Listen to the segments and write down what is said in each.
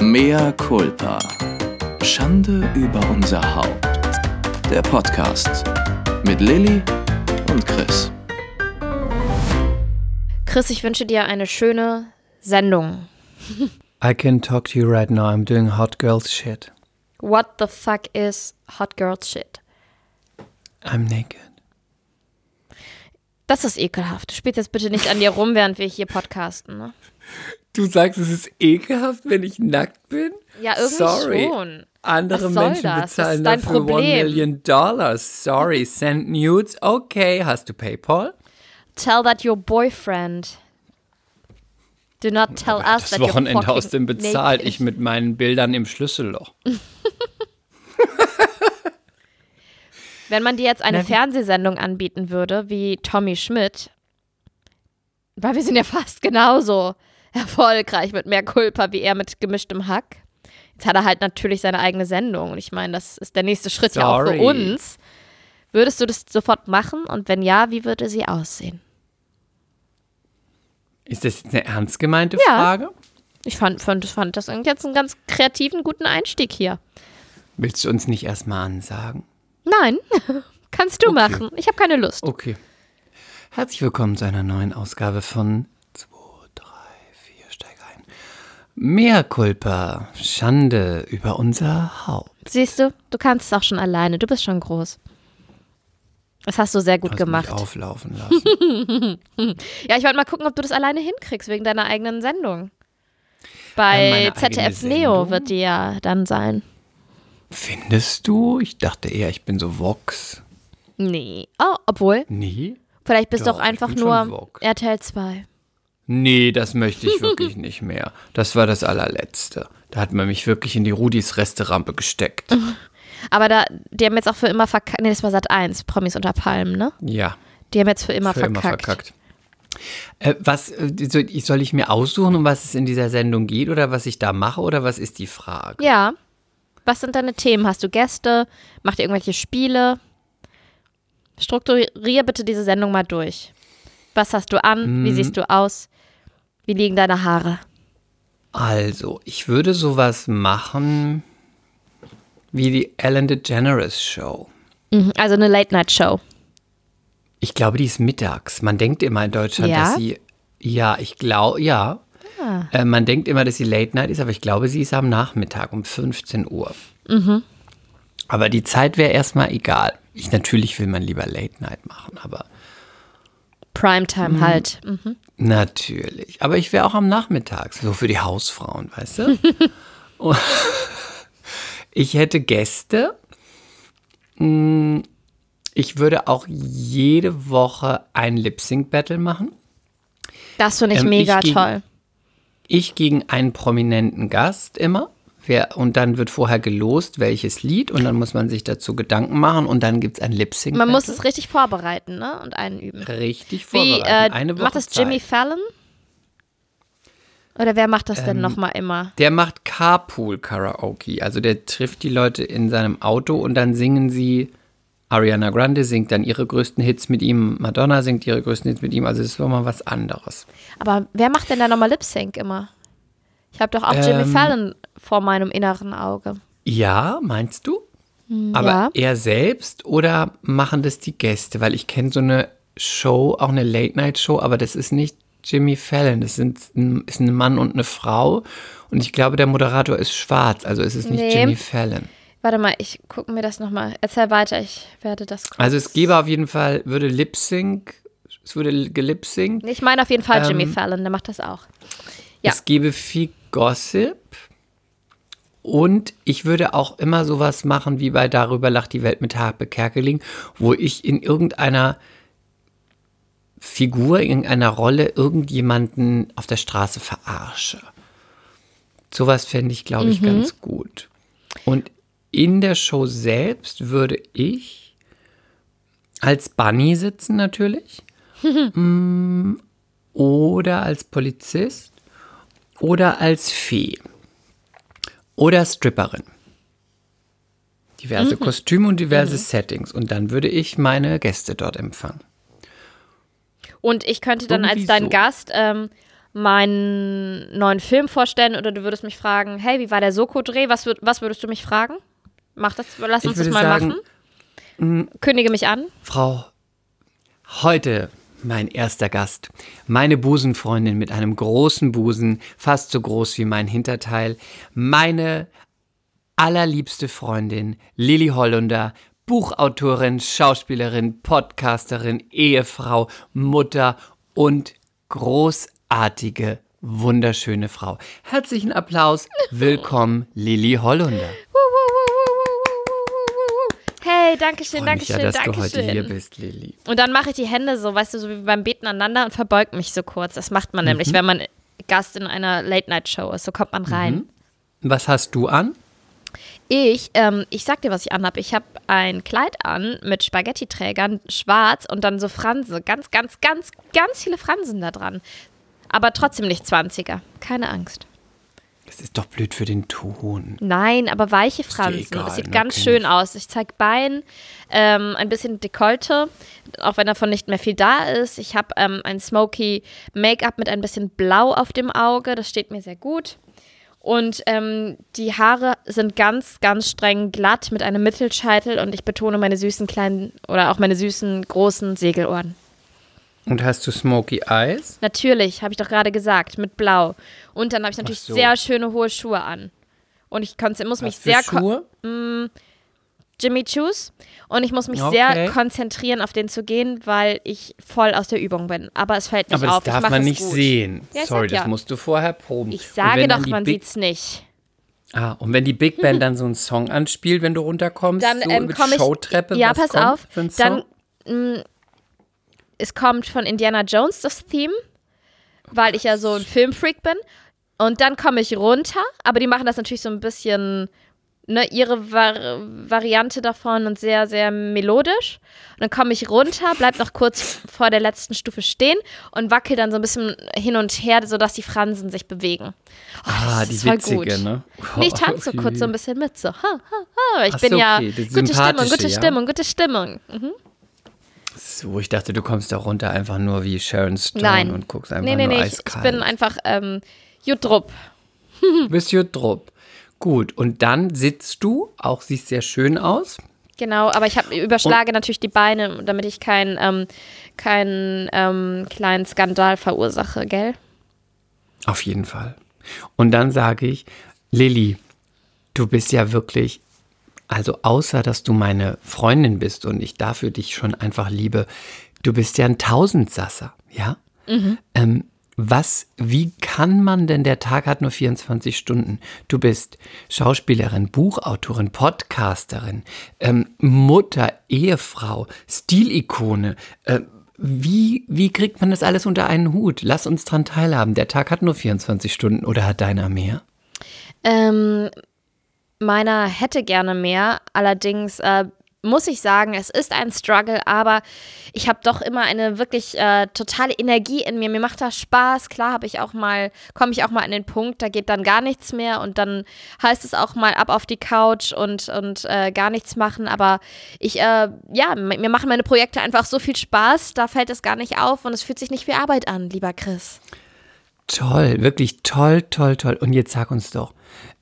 Mea culpa. Schande über unser Haupt. Der Podcast mit Lilly und Chris. Chris, ich wünsche dir eine schöne Sendung. I can talk to you right now. I'm doing hot girls shit. What the fuck is hot girls shit? I'm naked. Das ist ekelhaft. Spielt jetzt bitte nicht an dir rum, während wir hier podcasten. Ne? Du sagst, es ist ekelhaft, wenn ich nackt bin? Ja, irgendwie Sorry. schon. Andere Menschen das? Das bezahlen dein dafür Problem. one million dollars. Sorry, send nudes. Okay, hast du PayPal? Tell that your boyfriend. Do not tell us Das that you're Wochenende fucking aus dem bezahlt. naked. Ich mit meinen Bildern im Schlüsselloch. Wenn man dir jetzt eine Na, Fernsehsendung anbieten würde, wie Tommy Schmidt, weil wir sind ja fast genauso erfolgreich mit mehr Culpa wie er mit gemischtem Hack. Jetzt hat er halt natürlich seine eigene Sendung und ich meine, das ist der nächste Schritt ja auch für Sorry. uns. Würdest du das sofort machen und wenn ja, wie würde sie aussehen? Ist das eine ernst gemeinte Ja. Frage? Ich fand, fand, fand das jetzt einen ganz kreativen, guten Einstieg hier. Willst du uns nicht erstmal ansagen? Nein, kannst du Okay. machen. Ich habe keine Lust. Okay. Herzlich willkommen zu einer neuen Ausgabe von 2, 3, 4, steig ein. Mehr Culpa, Schande über unser Haupt. Siehst du, du kannst es auch schon alleine. Du bist schon groß. Das hast du sehr gut Hast gemacht. Mich auflaufen lassen. Ja, ich wollte mal gucken, ob du das alleine hinkriegst wegen deiner eigenen Sendung. Bei meine ZDF Neo wird die ja dann sein. Findest du? Ich dachte eher, ich bin so Vox. Nee. Oh, obwohl, Nee? vielleicht bist du auch einfach nur Vox. RTL 2. Nee, das möchte ich wirklich nicht mehr. Das war das allerletzte. Da hat man mich wirklich in die Rudis Resterampe gesteckt. Aber da, die haben jetzt auch für immer verkackt. Nee, das war Sat 1, Promis unter Palmen, ne? Ja, Die haben jetzt für immer für verkackt. immer verkackt. Äh, was äh, soll ich, mir aussuchen, um was es in dieser Sendung geht oder was ich da mache oder was ist die Frage? Ja. Was sind deine Themen? Hast du Gäste? Macht ihr irgendwelche Spiele? Strukturier bitte diese Sendung mal durch. Was hast du an? Mhm. Wie siehst du aus? Wie liegen deine Haare? Also, ich würde sowas machen wie die Ellen DeGeneres Show. Mhm, Also eine Late-Night-Show. Ich glaube, die ist mittags. Man denkt immer in Deutschland, Ja? dass sie. Ja, ich glaube, ja. Äh, man denkt immer, dass sie Late Night ist, aber ich glaube, sie ist am Nachmittag um 15 Uhr. Aber die Zeit wäre erstmal egal. Ich, natürlich will man lieber Late Night machen, aber Primetime halt. Mhm. natürlich. Aber ich wäre auch am Nachmittag, so für die Hausfrauen, weißt du? Ich hätte Gäste. Mm, Ich würde auch jede Woche ein Lip-Sync-Battle machen. Das finde ich Ähm, mega ich gegen- toll. Ich gegen einen prominenten Gast immer. Wer, und dann wird vorher gelost, welches Lied. Und dann muss man sich dazu Gedanken machen. Und dann gibt es ein lip sync Man muss es richtig vorbereiten ne? und einüben. richtig Wie, vorbereiten. äh, Eine Woche macht das Jimmy Zeit. Fallon? Oder wer macht das Ähm, denn nochmal immer? Der macht Carpool Karaoke. Also der trifft die Leute in seinem Auto und dann singen sie. Ariana Grande singt dann ihre größten Hits mit ihm. Madonna singt ihre größten Hits mit ihm. Also das ist mal was anderes. Aber wer macht denn da nochmal Lip Sync immer? Ich habe doch auch Jimmy Ähm, Fallon vor meinem inneren Auge. Ja, meinst du? Aber ja. er selbst oder machen das die Gäste? Weil ich kenne so eine Show, auch eine Late-Night-Show, aber das ist nicht Jimmy Fallon. Das sind, ist ein Mann und eine Frau. Und ich glaube, der Moderator ist schwarz, also ist es nicht Nee. Jimmy Fallon. Warte mal, ich gucke mir das nochmal. Erzähl weiter, ich werde das kurz. Also es gäbe auf jeden Fall, würde Lip Sync, es würde gelipsingt. Ich meine auf jeden Fall Jimmy Ähm, Fallon, der macht das auch. Ja. Es gäbe viel Gossip. Und ich würde auch immer sowas machen wie bei Darüber lacht die Welt mit Harpe Kerkeling, wo ich in irgendeiner Figur, in einer Rolle irgendjemanden auf der Straße verarsche. Sowas fände ich, glaube ich, ganz gut. Und in der Show selbst würde ich als Bunny sitzen natürlich. Mm, oder als Polizist. Oder als Fee. Oder Stripperin. Diverse Kostüme und diverse Settings. Und dann würde ich meine Gäste dort empfangen. Und ich könnte dann als Irgendwie dein so. Gast ähm, meinen neuen Film vorstellen oder du würdest mich fragen, hey, wie war der Soko-Dreh? Was, würd, was würdest du mich fragen? Mach das, lass uns das mal sagen, machen. Kündige mich an. Frau, heute mein erster Gast. Meine Busenfreundin mit einem großen Busen, fast so groß wie mein Hinterteil. Meine allerliebste Freundin, Lilly Hollunder, Buchautorin, Schauspielerin, Podcasterin, Ehefrau, Mutter und großartige, wunderschöne Frau. Herzlichen Applaus. Willkommen, Lilly Hollunder. Hey, danke schön, danke mich ja, schön, dass danke du heute schön. hier bist, Lilly. Und dann mache ich die Hände so, weißt du, so wie beim Beten aneinander und verbeug mich so kurz. Das macht man nämlich, wenn man Gast in einer Late-Night-Show ist. So kommt man rein. Was hast du an? Ich, ähm, ich sag dir, was ich anhab. Ich habe ein Kleid an mit Spaghetti-Trägern, schwarz und dann so Franse. Ganz, ganz, ganz, ganz viele Fransen da dran. Aber trotzdem nicht 20er. Keine Angst. Das ist doch blöd für den Ton. Nein, aber weiche Fransen. egal, es sieht ganz Kenn schön aus. Ich zeig Bein, ähm, ein bisschen Dekolte, auch wenn davon nicht mehr viel da ist. Ich habe ähm, ein smoky Make-up mit ein bisschen Blau auf dem Auge. Das steht mir sehr gut. Und ähm, die Haare sind ganz, ganz streng glatt mit einem Mittelscheitel und ich betone meine süßen kleinen oder auch meine süßen großen Segelohren. Und hast du Smoky Eyes? Natürlich, habe ich doch gerade gesagt, mit Blau. Und dann habe ich natürlich so. sehr schöne hohe Schuhe an. Und ich muss mich Was sehr Schuhe? Jimmy Choos und ich muss mich Okay. sehr konzentrieren, auf den zu gehen, weil ich voll aus der Übung bin. Aber es fällt nicht Aber das auf. darf man es nicht gut. sehen. Ja, Sorry, ja. das musst du vorher proben. Ich sage doch, man Big, sieht's nicht. Ah, und wenn die Big Band dann so einen Song anspielt, wenn du runterkommst, Dann so ähm, mit komme ich. Ja, was pass kommt auf. Dann mh, es kommt von Indiana Jones das Theme, weil ich ja so ein Filmfreak bin. Und dann komme ich runter, aber die machen das natürlich so ein bisschen, ne, ihre Var Variante davon und sehr, sehr melodisch. Und dann komme ich runter, bleib noch kurz vor der letzten Stufe stehen und wackel dann so ein bisschen hin und her, sodass die Fransen sich bewegen. Oh, ah, die witzige, gut. ne? Nee, ich tanze Okay. kurz so ein bisschen mit, so. Ha, ha, ha. Ich Ach bin ja okay, das gute Stimmung, gute ja. Stimmung, gute Stimmung. Mhm. So, ich dachte, du kommst da runter einfach nur wie Sharon Stone Nein. und guckst einfach Nee, nee, nur nee, ich, ich eiskalt. bin einfach ähm, Jutrup. Du bist Jutrup. Gut, und dann sitzt du, auch siehst sehr schön aus. Genau, aber ich hab, überschlage natürlich die Beine, damit ich keinen ähm, keinen ähm, kleinen Skandal verursache, gell? Auf jeden Fall. Und dann sage ich, Lilly, du bist ja wirklich, also außer dass du meine Freundin bist und ich dafür dich schon einfach liebe, du bist ja ein Tausendsasser, ja? Ähm, was, wie kann man denn, der Tag hat nur 24 Stunden. Du bist Schauspielerin, Buchautorin, Podcasterin, ähm, Mutter, Ehefrau, Stilikone. Äh, wie, wie kriegt man das alles unter einen Hut? Lass uns dran teilhaben. Der Tag hat nur 24 Stunden oder hat deiner mehr? Ähm, meiner hätte gerne mehr, allerdings äh, muss ich sagen, es ist ein Struggle, aber ich habe doch immer eine wirklich äh, totale Energie in mir. Mir macht das Spaß. Klar habe ich auch mal, komme ich auch mal an den Punkt, da geht dann gar nichts mehr und dann heißt es auch mal ab auf die Couch und, und äh, gar nichts machen. Aber ich, äh, ja, mir machen meine Projekte einfach so viel Spaß, da fällt es gar nicht auf und es fühlt sich nicht wie Arbeit an, lieber Chris. Toll, wirklich toll, toll, toll. Und jetzt sag uns doch,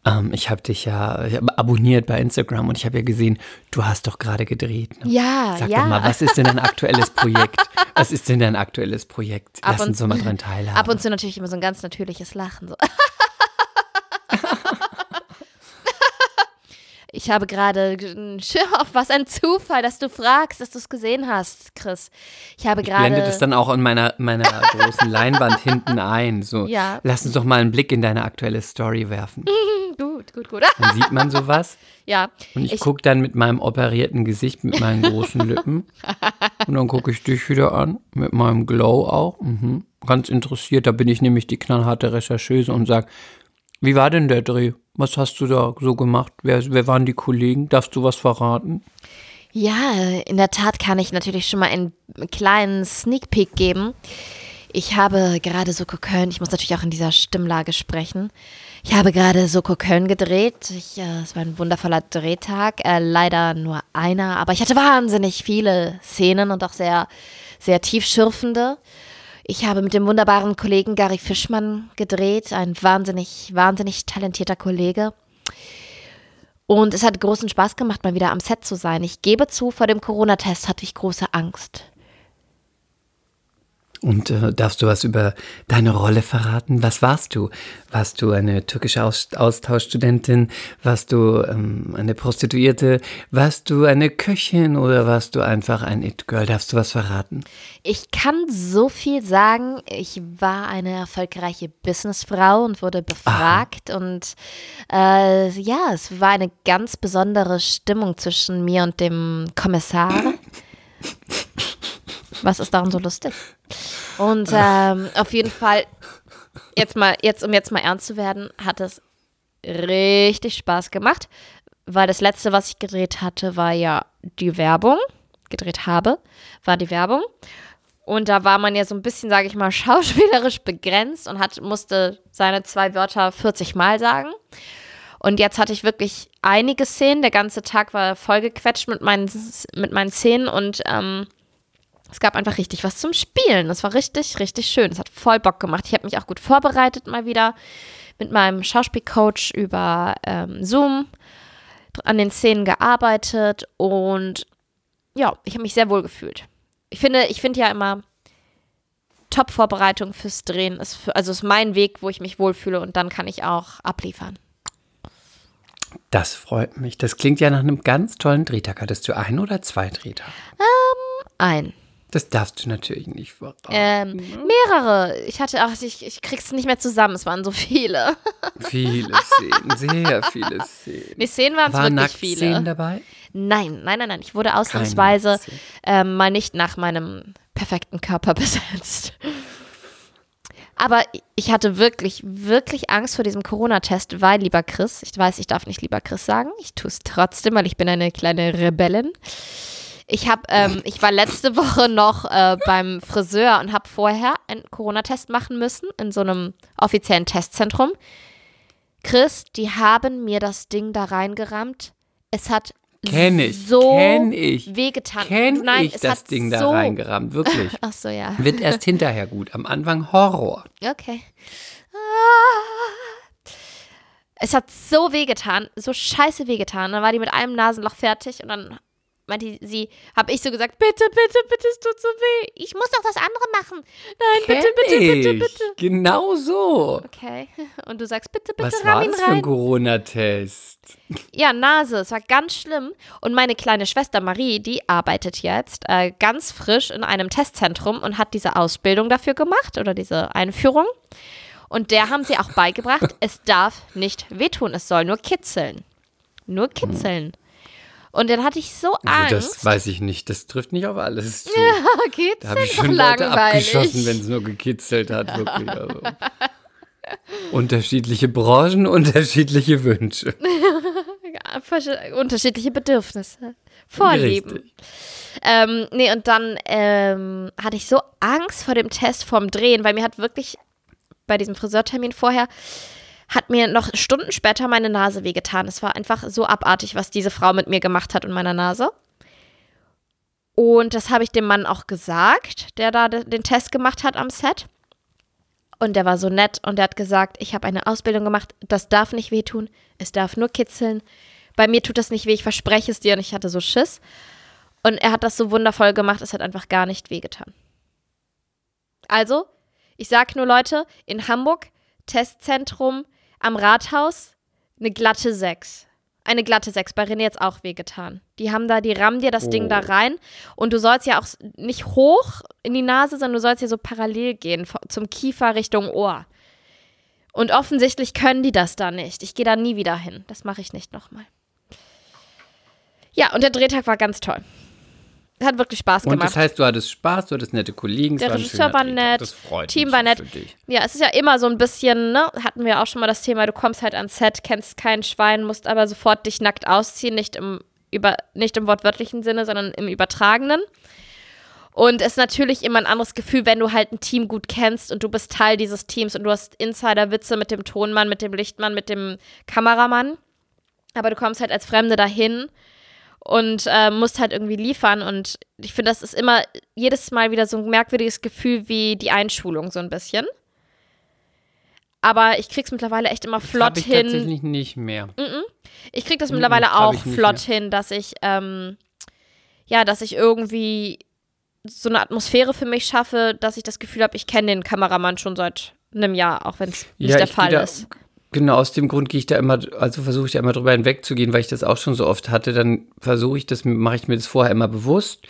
ähm, ich habe dich ja hab abonniert bei Instagram und ich habe ja gesehen, du hast doch gerade gedreht. Ne? Ja, Sag ja. doch mal, was ist denn dein aktuelles Projekt? Was ist denn dein aktuelles Projekt? Lass uns so mal dran teilhaben. Ab und zu natürlich immer so ein ganz natürliches Lachen. So. Ich habe gerade, auf was ein Zufall, dass du fragst, dass du es gesehen hast, Chris. Ich habe Blende das gerade, dann auch in meiner, meiner großen Leinwand hinten ein. So, Ja. Lass uns doch mal einen Blick in deine aktuelle Story werfen. gut, gut, gut. Dann sieht man sowas. Ja, Und ich, Ich- gucke dann mit meinem operierten Gesicht, mit meinen großen Lippen. Und dann gucke ich dich wieder an, mit meinem Glow auch. Mhm. Ganz interessiert, da bin ich nämlich die knallharte Rechercheuse und sage, wie war denn der Dreh? Was hast du da so gemacht? Wer, wer waren die Kollegen? Darfst du was verraten? Ja, in der Tat kann ich natürlich schon mal einen kleinen Sneak Peek geben. Ich habe gerade Soko Köln, ich muss natürlich auch in dieser Stimmlage sprechen. Ich habe gerade Soko Köln gedreht. Ich, äh, es war ein wundervoller Drehtag. Äh, leider nur einer, aber ich hatte wahnsinnig viele Szenen und auch sehr, sehr tiefschürfende. Ich habe mit dem wunderbaren Kollegen Gary Fischmann gedreht, ein wahnsinnig, wahnsinnig talentierter Kollege. Und es hat großen Spaß gemacht, mal wieder am Set zu sein. Ich gebe zu, vor dem Corona-Test hatte ich große Angst. Und äh, darfst du was über deine Rolle verraten? Was warst du? Warst du eine türkische Aus Austauschstudentin? Warst du ähm, eine Prostituierte? Warst du eine Köchin oder warst du einfach ein It-Girl? Darfst du was verraten? Ich kann so viel sagen. Ich war eine erfolgreiche Businessfrau und wurde befragt. Aha. Und äh, ja, es war eine ganz besondere Stimmung zwischen mir und dem Kommissar. Was ist daran so lustig? Und ähm, auf jeden Fall, jetzt mal, jetzt, um jetzt mal ernst zu werden, hat es richtig Spaß gemacht, weil das letzte, was ich gedreht hatte, war ja die Werbung, gedreht habe, war die Werbung. Und da war man ja so ein bisschen, sage ich mal, schauspielerisch begrenzt und hat, musste seine zwei Wörter 40 Mal sagen. Und jetzt hatte ich wirklich einige Szenen. Der ganze Tag war vollgequetscht mit meinen, mit meinen Szenen und ähm, es gab einfach richtig was zum Spielen. Das war richtig, richtig schön. Es hat voll Bock gemacht. Ich habe mich auch gut vorbereitet mal wieder mit meinem Schauspielcoach über ähm, Zoom an den Szenen gearbeitet und ja, ich habe mich sehr wohl gefühlt. Ich finde, ich finde ja immer Top-Vorbereitung fürs Drehen ist für, also ist mein Weg, wo ich mich wohlfühle und dann kann ich auch abliefern. Das freut mich. Das klingt ja nach einem ganz tollen Drehtag. Hattest du ein oder zwei Drehtage? Ähm, ein. Das darfst du natürlich nicht verraten. Ähm, mehrere. Ich hatte auch, ich, ich krieg's nicht mehr zusammen. Es waren so viele. viele Szenen, sehr viele Szenen. Die Szenen waren War wirklich viele. Szenen dabei? Nein, nein, nein, nein. Ich wurde ausnahmsweise ähm, mal nicht nach meinem perfekten Körper besetzt. Aber ich hatte wirklich, wirklich Angst vor diesem Corona-Test, weil, lieber Chris, ich weiß, ich darf nicht lieber Chris sagen, ich tue es trotzdem, weil ich bin eine kleine Rebellin. Ich habe, ähm, ich war letzte Woche noch äh, beim Friseur und habe vorher einen Corona-Test machen müssen in so einem offiziellen Testzentrum. Chris, die haben mir das Ding da reingerammt. Es hat Kenn ich, so kenn ich, wehgetan. Kenn Nein, ich das Ding so da reingerammt, wirklich. Ach so, ja. Wird erst hinterher gut, am Anfang Horror. Okay. Ah. Es hat so wehgetan, so scheiße wehgetan. Dann war die mit einem Nasenloch fertig und dann meinte sie, habe ich so gesagt, bitte, bitte, bitte, es tut so weh. Ich muss doch das andere machen. Nein, Kenn bitte, bitte, ich. bitte, bitte. Genau so. Okay. Und du sagst, bitte, bitte, Was war das für ein. Corona-Test? Ja, Nase, es war ganz schlimm. Und meine kleine Schwester Marie, die arbeitet jetzt äh, ganz frisch in einem Testzentrum und hat diese Ausbildung dafür gemacht oder diese Einführung. Und der haben sie auch beigebracht, es darf nicht wehtun, es soll nur kitzeln. Nur kitzeln. Und dann hatte ich so Angst. Also das weiß ich nicht, das trifft nicht auf alles zu. kitzeln Da habe ich schon Leute abgeschossen, wenn es nur gekitzelt hat, wirklich. Also. Unterschiedliche Branchen, unterschiedliche Wünsche. Ja, unterschiedliche Bedürfnisse. Vorlieben. Ähm, nee, und dann ähm, hatte ich so Angst vor dem Test vom Drehen, weil mir hat wirklich bei diesem Friseurtermin vorher, hat mir noch Stunden später meine Nase wehgetan. Es war einfach so abartig, was diese Frau mit mir gemacht hat und meiner Nase. Und das habe ich dem Mann auch gesagt, der da de- den Test gemacht hat am Set. Und der war so nett und der hat gesagt, ich habe eine Ausbildung gemacht, das darf nicht wehtun, es darf nur kitzeln. Bei mir tut das nicht weh, ich verspreche es dir und ich hatte so Schiss. Und er hat das so wundervoll gemacht, es hat einfach gar nicht wehgetan. Also, ich sag nur Leute, in Hamburg, Testzentrum am Rathaus, eine glatte 6. Eine glatte 6, bei René jetzt auch wehgetan. Die haben da, die rammen dir das Ding da Oh. rein und du sollst ja auch nicht hoch in die Nase, sondern du sollst ja so parallel gehen, zum Kiefer Richtung Ohr. Und offensichtlich können die das da nicht. Ich gehe da nie wieder hin. Das mache ich nicht nochmal. Ja, und der Drehtag war ganz toll. Hat wirklich Spaß Und gemacht. das heißt, du hattest Spaß, du hattest nette Kollegen, Der Regisseur war nett, Das freut Team mich war nett. Ja, es ist ja immer so ein bisschen, ne, hatten wir auch schon mal das Thema, du kommst halt ans Set, kennst kein Schwein, musst aber sofort dich nackt ausziehen, nicht im, über, nicht im wortwörtlichen Sinne, sondern im übertragenen. Und es ist natürlich immer ein anderes Gefühl, wenn du halt ein Team gut kennst und du bist Teil dieses Teams und du hast Insider-Witze mit dem Tonmann, mit dem Lichtmann, mit dem Kameramann. Aber du kommst halt als Fremde dahin und äh, musst halt irgendwie liefern. Und ich finde, das ist immer jedes Mal wieder so ein merkwürdiges Gefühl wie die Einschulung, so ein bisschen. Aber ich krieg's mittlerweile echt immer flott Hab ich hin. tatsächlich nicht mehr. Ich krieg das Mm, mittlerweile glaub auch flott hin, dass ich, ähm, ja, dass ich irgendwie so eine Atmosphäre für mich schaffe, dass ich das Gefühl habe, ich kenne den Kameramann schon seit einem Jahr, auch wenn es nicht der ich geh Fall ist. Genau, aus dem Grund gehe ich da immer, also versuche ich da immer drüber hinwegzugehen, weil ich das auch schon so oft hatte. Dann versuche ich das, mache ich mir das vorher immer bewusst,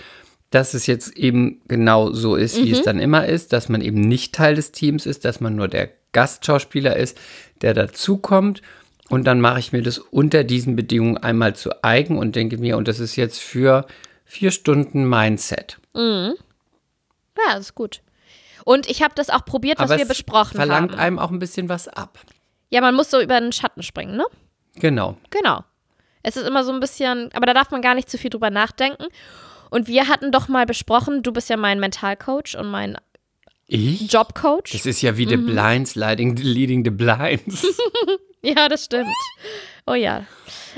dass es jetzt eben genau so ist, wie es dann immer ist, dass man eben nicht Teil des Teams ist, dass man nur der Gastschauspieler ist, der dazukommt. Und dann mache ich mir das unter diesen Bedingungen einmal zu eigen und denke mir, und das ist jetzt für vier Stunden mein Set. Ja, das ist gut. Und ich habe das auch probiert, was Aber wir es besprochen verlangt haben. einem auch ein bisschen was ab. Ja, man muss so über den Schatten springen, ne? Genau. Genau. Es ist immer so ein bisschen, aber da darf man gar nicht zu viel drüber nachdenken. Und wir hatten doch mal besprochen, du bist ja mein Mentalcoach und mein Ich? Jobcoach. Das ist ja wie The Blinds, leading, leading the Blinds. Ja, das stimmt. Oh ja.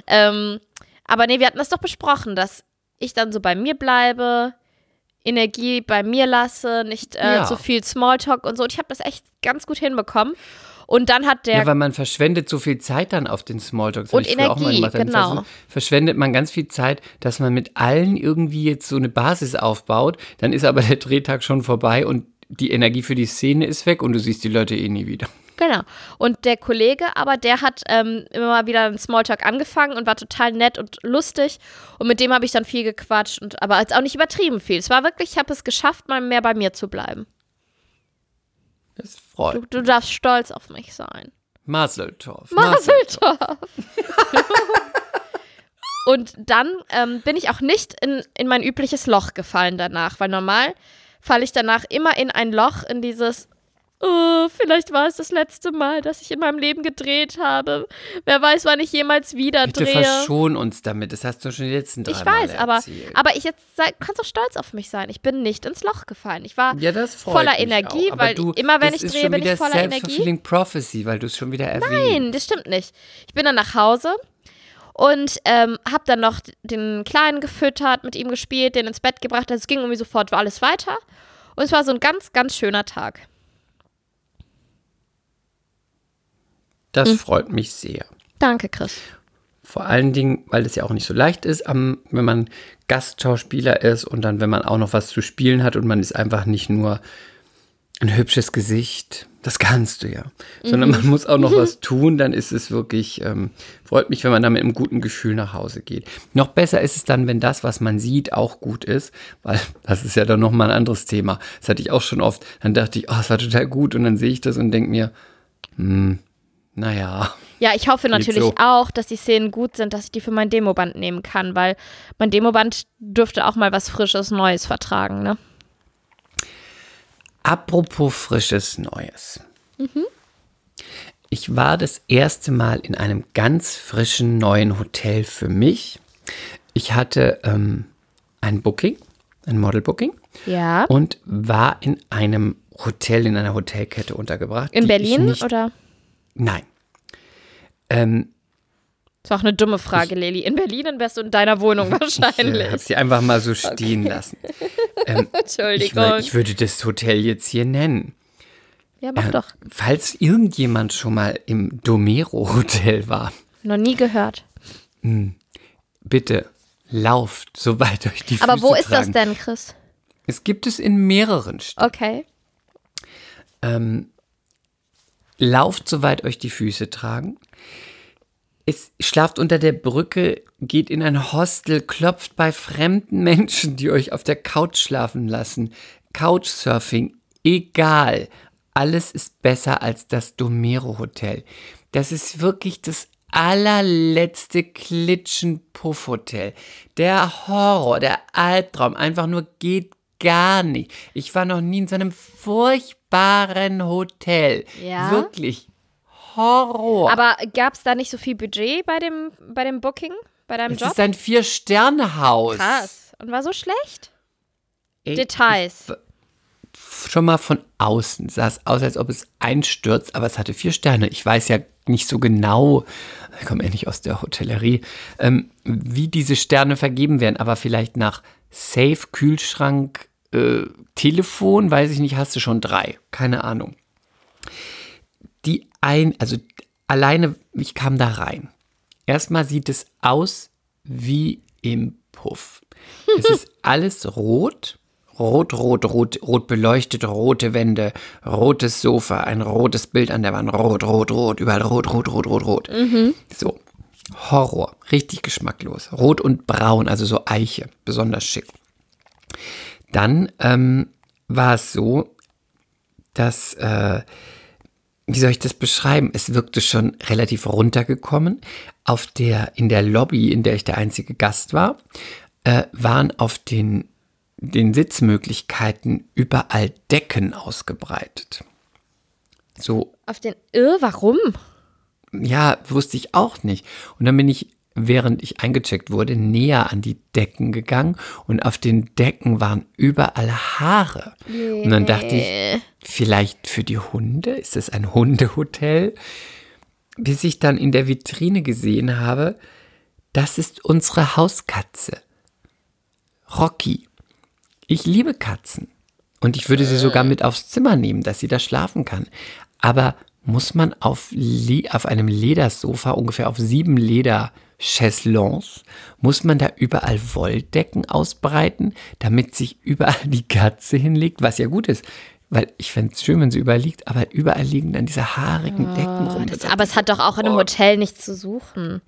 Ähm, aber nee, wir hatten das doch besprochen, dass ich dann so bei mir bleibe, Energie bei mir lasse, nicht äh, Ja. zu viel Smalltalk und so. Und ich habe das echt ganz gut hinbekommen. Und dann hat der Ja, weil man verschwendet so viel Zeit dann auf den Smalltalk. Und hab ich früher auch mal Energie, genau. vers- Verschwendet man ganz viel Zeit, dass man mit allen irgendwie jetzt so eine Basis aufbaut. Dann ist aber der Drehtag schon vorbei und die Energie für die Szene ist weg und du siehst die Leute eh nie wieder. Genau. Und der Kollege, aber der hat ähm, immer mal wieder einen Smalltalk angefangen und war total nett und lustig. Und mit dem habe ich dann viel gequatscht, und, aber jetzt auch nicht übertrieben viel. Es war wirklich, ich habe es geschafft, mal mehr bei mir zu bleiben. Das freut. Du, du darfst stolz auf mich sein. Maseltorf. Maseltorf. und dann ähm, bin ich auch nicht in, in mein übliches Loch gefallen danach, weil normal falle ich danach immer in ein Loch, in dieses, oh, vielleicht war es das letzte Mal, dass ich in meinem Leben gedreht habe. Wer weiß, wann ich jemals wieder Bitte drehe. verschon uns damit. Das hast du schon die letzten drei Ich Mal weiß, aber, erzählt. aber ich jetzt sei, kannst du stolz auf mich sein. Ich bin nicht ins Loch gefallen. Ich war ja, das voller Energie, auch. Aber weil du, immer wenn das ich ist drehe, bin ich voller Energie. Self-fulfilling Prophecy, weil du es schon wieder erwähnst. Nein, das stimmt nicht. Ich bin dann nach Hause und ähm, habe dann noch den Kleinen gefüttert, mit ihm gespielt, den ins Bett gebracht. Also es ging irgendwie sofort war alles weiter. Und es war so ein ganz, ganz schöner Tag. Das Hm. freut mich sehr. Danke, Chris. Vor allen Dingen, weil es ja auch nicht so leicht ist, am, wenn man Gastschauspieler ist und dann, wenn man auch noch was zu spielen hat und man ist einfach nicht nur ein hübsches Gesicht, das kannst du ja, sondern man muss auch noch was tun, dann ist es wirklich, ähm, freut mich, wenn man da mit einem guten Gefühl nach Hause geht. Noch besser ist es dann, wenn das, was man sieht, auch gut ist, weil das ist ja dann nochmal ein anderes Thema. Das hatte ich auch schon oft. Dann dachte ich, oh, es war total gut und dann sehe ich das und denke mir, hm, naja. Ja, ich hoffe natürlich so. auch, dass die Szenen gut sind, dass ich die für mein Demoband nehmen kann, weil mein Demoband dürfte auch mal was Frisches, Neues vertragen, ne? Apropos frisches Neues. Ich war das erste Mal in einem ganz frischen neuen Hotel für mich. Ich hatte ähm, ein Booking, ein Model-Booking Ja. und war in einem Hotel, in einer Hotelkette untergebracht. In Berlin oder? Nein. Ähm, Das war auch eine dumme Frage, Leli. In Berlin wärst du in deiner Wohnung ich äh, wahrscheinlich. habe sie einfach mal so stehen lassen. Ich, Entschuldigung. mein, ich würde das Hotel jetzt hier nennen. ja, mach Äh, doch. Falls irgendjemand schon mal im Domero Hotel war, Noch nie gehört. bitte lauft, soweit euch die Aber Füße wo ist das tragen. denn, Chris? Es gibt es in mehreren Städten. Okay. Ähm, lauft, soweit euch die Füße tragen. Es schlaft unter der Brücke, geht in ein Hostel, klopft bei fremden Menschen, die euch auf der Couch schlafen lassen. Couchsurfing, egal. Alles ist besser als das Domero Hotel. Das ist wirklich das allerletzte Klitschen-Puff-Hotel. Der Horror, der Albtraum, einfach nur geht gar nicht. Ich war noch nie in so einem furchtbaren Hotel. Ja? Wirklich. Horror. Aber gab es da nicht so viel Budget bei dem, bei dem Booking, bei deinem es Job? ist ein Vier-Sterne-Haus. Krass. Und war so schlecht? Ey, Details. schon mal von außen sah es aus, als ob es einstürzt, aber es hatte vier Sterne. Ich weiß ja nicht so genau, ich komme ja nicht aus der Hotellerie, ähm, wie diese Sterne vergeben werden, aber vielleicht nach Safe, Kühlschrank, äh, Telefon, weiß ich nicht, hast du schon drei. Keine Ahnung. Die ein, also alleine, ich kam da rein. Erstmal sieht es aus wie im Puff. Es ist alles rot. Rot, rot, rot, rot beleuchtet, rote Wände, rotes Sofa, ein rotes Bild an der Wand, rot, rot, rot, überall rot, rot, rot, rot, rot. So, Horror, richtig geschmacklos. Rot und braun, also so Eiche, besonders schick. Dann ähm, war es so, dass, äh, wie soll ich das beschreiben? Es wirkte schon relativ runtergekommen. Auf der, in der Lobby, in der ich der einzige Gast war, äh, waren auf den, den Sitzmöglichkeiten überall Decken ausgebreitet. So Auf den Irr, warum? Ja, wusste ich auch nicht. Und dann bin ich, während ich eingecheckt wurde, näher an die Decken gegangen und auf den Decken waren überall Haare. Und dann dachte ich, vielleicht für die Hunde? Ist es ein Hundehotel? Bis ich dann in der Vitrine gesehen habe, das ist unsere Hauskatze. Rocky. Ich liebe Katzen. Und ich würde sie sogar mit aufs Zimmer nehmen, dass sie da schlafen kann. Aber muss man auf, Le auf einem Ledersofa, ungefähr auf sieben Lederchaiselons, muss man da überall Wolldecken ausbreiten, damit sich überall die Katze hinlegt, was ja gut ist. Weil ich fände es schön, wenn sie überall liegt, aber überall liegen dann diese haarigen Decken rum. Oh, Das, aber es hat doch auch in einem Hotel nichts zu suchen.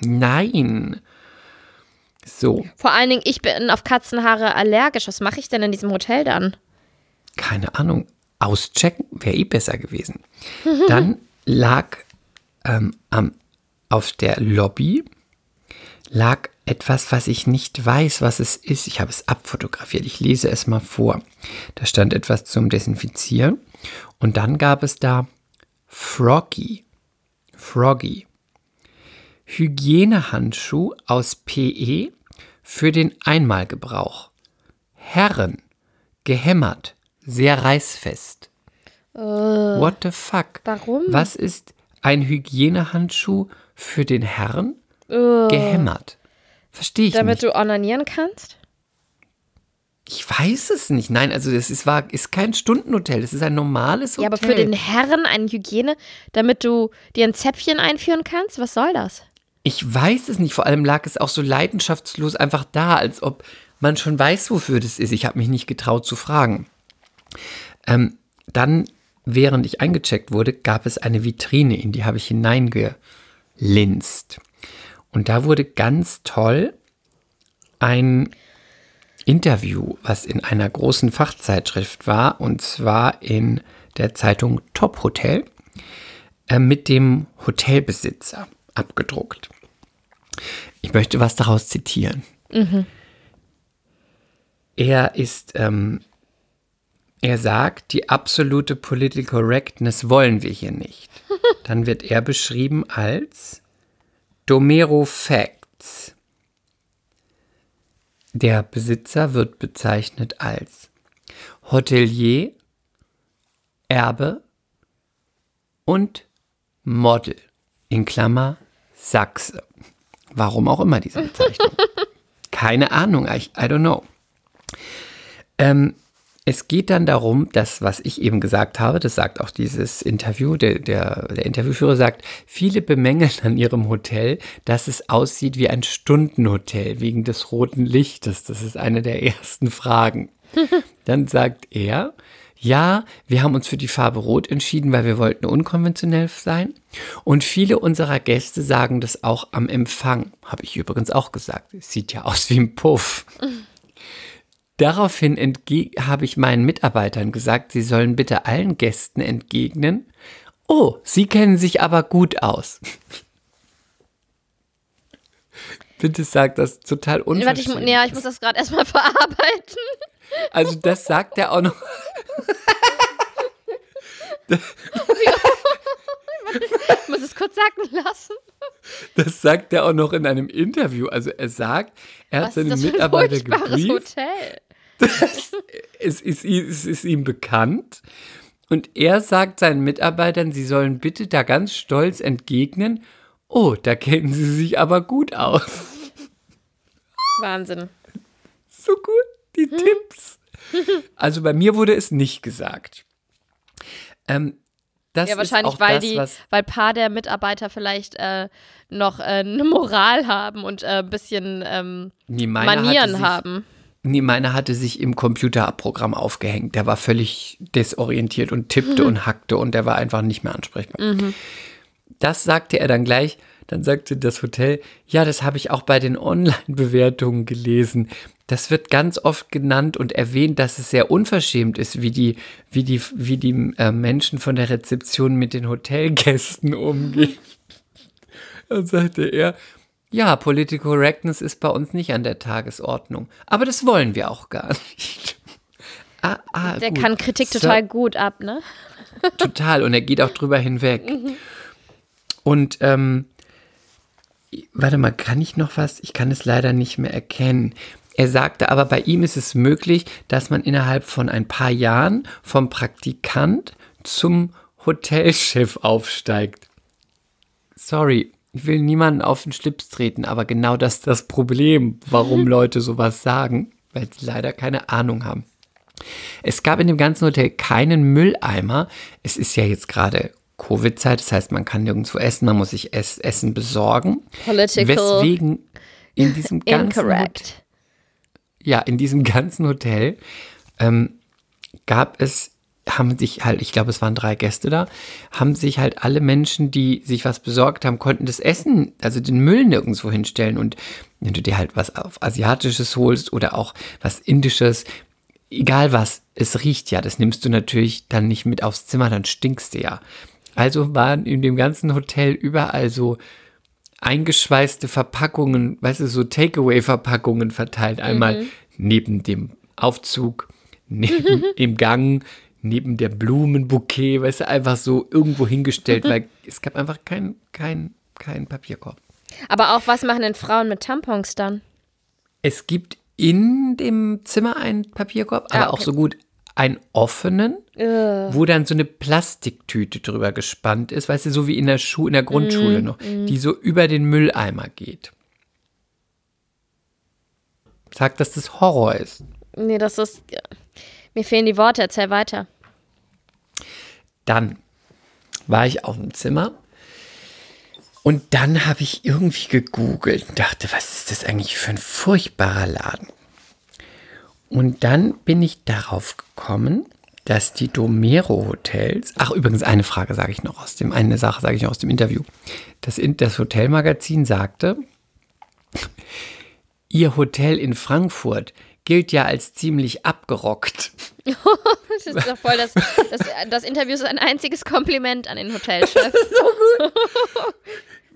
Nein. So, Vor allen Dingen, ich bin auf Katzenhaare allergisch. Was mache ich denn in diesem Hotel dann? keine Ahnung, auschecken wäre eh besser gewesen. Dann lag ähm, am, auf der Lobby lag etwas, was ich nicht weiß, was es ist. Ich habe es abfotografiert. Ich lese es mal vor. Da stand etwas zum Desinfizieren. Und dann gab es da Froggy. Froggy. Hygienehandschuh aus PE für den Einmalgebrauch. Herren. Gehämmert. Sehr reißfest. What the fuck? Warum? Was ist ein Hygienehandschuh für den Herren? Gehämmert. Verstehe ich Damit nicht. du onanieren kannst? Ich weiß es nicht. Nein, also das ist, war, ist kein Stundenhotel. Das ist ein normales Hotel. Ja, aber für den Herren eine Hygiene, damit du dir ein Zäpfchen einführen kannst? Was soll das? Ich weiß es nicht. Vor allem lag es auch so leidenschaftslos einfach da, als ob man schon weiß, wofür das ist. Ich habe mich nicht getraut zu fragen. Ähm, dann, während ich eingecheckt wurde, gab es eine Vitrine, in die habe ich hineingelinst. Und da wurde ganz toll ein Interview, was in einer großen Fachzeitschrift war, und zwar in der Zeitung Top Hotel, äh, mit dem Hotelbesitzer abgedruckt. Ich möchte was daraus zitieren. Er ist, ähm, er sagt, die absolute Political Correctness wollen wir hier nicht. Dann wird er beschrieben als Domero Facts. Der Besitzer wird bezeichnet als Hotelier, Erbe und Model. In Klammer Sachse. Warum auch immer diese Bezeichnung. Keine Ahnung, I, I don't know. Ähm, es geht dann darum, dass, was ich eben gesagt habe, das sagt auch dieses Interview, der, der, der Interviewführer sagt, viele bemängeln an ihrem Hotel, dass es aussieht wie ein Stundenhotel wegen des roten Lichtes. Das ist eine der ersten Fragen. Dann sagt er, ja, wir haben uns für die Farbe Rot entschieden, weil wir wollten unkonventionell sein. Und viele unserer Gäste sagen das auch am Empfang. Habe ich übrigens auch gesagt. Es sieht ja aus wie ein Puff. Daraufhin habe ich meinen Mitarbeitern gesagt, sie sollen bitte allen Gästen entgegnen. Oh, sie kennen sich aber gut aus. bitte sag das total Warte, ich, ja, ich muss das gerade erstmal verarbeiten. Also das sagt er auch noch. Ich muss es kurz sacken lassen. Das sagt er auch noch in einem Interview. Also er sagt, er hat Was ist seine das für ein Mitarbeiter gebrieft. Hotel? es ist, es ist ihm bekannt. Und er sagt seinen Mitarbeitern, sie sollen bitte da ganz stolz entgegnen, oh, da kennen sie sich aber gut aus. Wahnsinn. So gut, die Tipps. Also bei mir wurde es nicht gesagt. Ähm, das Ja, ist wahrscheinlich, auch weil das, die, weil ein paar der Mitarbeiter vielleicht äh, noch äh, eine Moral haben und äh, ein bisschen ähm, Manieren haben. Nee, meiner hatte sich im Computerprogramm aufgehängt. Der war völlig desorientiert und tippte Mhm. und hackte und der war einfach nicht mehr ansprechbar. Das sagte er dann gleich. Dann sagte das Hotel, ja, das habe ich auch bei den Online-Bewertungen gelesen. Das wird ganz oft genannt und erwähnt, dass es sehr unverschämt ist, wie die, wie die, wie die äh, Menschen von der Rezeption mit den Hotelgästen umgehen. Dann sagte er, ja, Political Correctness ist bei uns nicht an der Tagesordnung. Aber das wollen wir auch gar nicht. Ah, ah, Der gut. kann Kritik total gut ab, ne? Total. Und er geht auch drüber hinweg. Und, ähm, warte mal, kann ich noch was? Ich kann es leider nicht mehr erkennen. Er sagte aber, bei ihm ist es möglich, dass man innerhalb von ein paar Jahren vom Praktikant zum Hotelchef aufsteigt. Sorry, ich will niemanden auf den Schlips treten, aber genau das ist das Problem, warum Leute sowas sagen, weil sie leider keine Ahnung haben. Es gab in dem ganzen Hotel keinen Mülleimer. Es ist ja jetzt gerade Covid-Zeit, das heißt, man kann nirgendwo essen, man muss sich es Essen besorgen. Political Weswegen in diesem ganzen Hotel, incorrect. ja, in diesem ganzen Hotel ähm, gab es, haben sich halt, ich glaube, es waren drei Gäste da, haben sich halt alle Menschen, die sich was besorgt haben, konnten das Essen, also den Müll nirgendwo hinstellen. Und wenn du dir halt was auf Asiatisches holst oder auch was Indisches, egal was, es riecht ja, das nimmst du natürlich dann nicht mit aufs Zimmer, dann stinkst du ja. Also waren in dem ganzen Hotel überall so eingeschweißte Verpackungen, weißt du, so Takeaway-Verpackungen verteilt. Einmal neben dem Aufzug, neben im Gang, neben der Blumenbouquet, weißt du, einfach so irgendwo hingestellt, weil es gab einfach keinen kein, kein Papierkorb. Aber auch was machen denn Frauen mit Tampons dann? Es gibt in dem Zimmer einen Papierkorb, aber Ah, auch okay. so gut einen offenen, Äh, wo dann so eine Plastiktüte drüber gespannt ist, weißt du, so wie in der Schu in der Mhm, Grundschule noch, die so über den Mülleimer geht. Sagt, dass das Horror ist. nee, das ist. Mir fehlen die Worte, erzähl weiter. Dann war ich auf dem Zimmer und dann habe ich irgendwie gegoogelt und dachte, was ist das eigentlich für ein furchtbarer Laden? Und dann bin ich darauf gekommen, dass die Domero Hotels, ach übrigens eine Frage sage ich noch aus dem, eine Sache sage ich noch aus dem Interview. Das, das Hotelmagazin sagte, Ihr Hotel in Frankfurt gilt ja als ziemlich abgerockt. Das ist doch voll das, das, das Interview ist ein einziges Kompliment an den Hotelchef.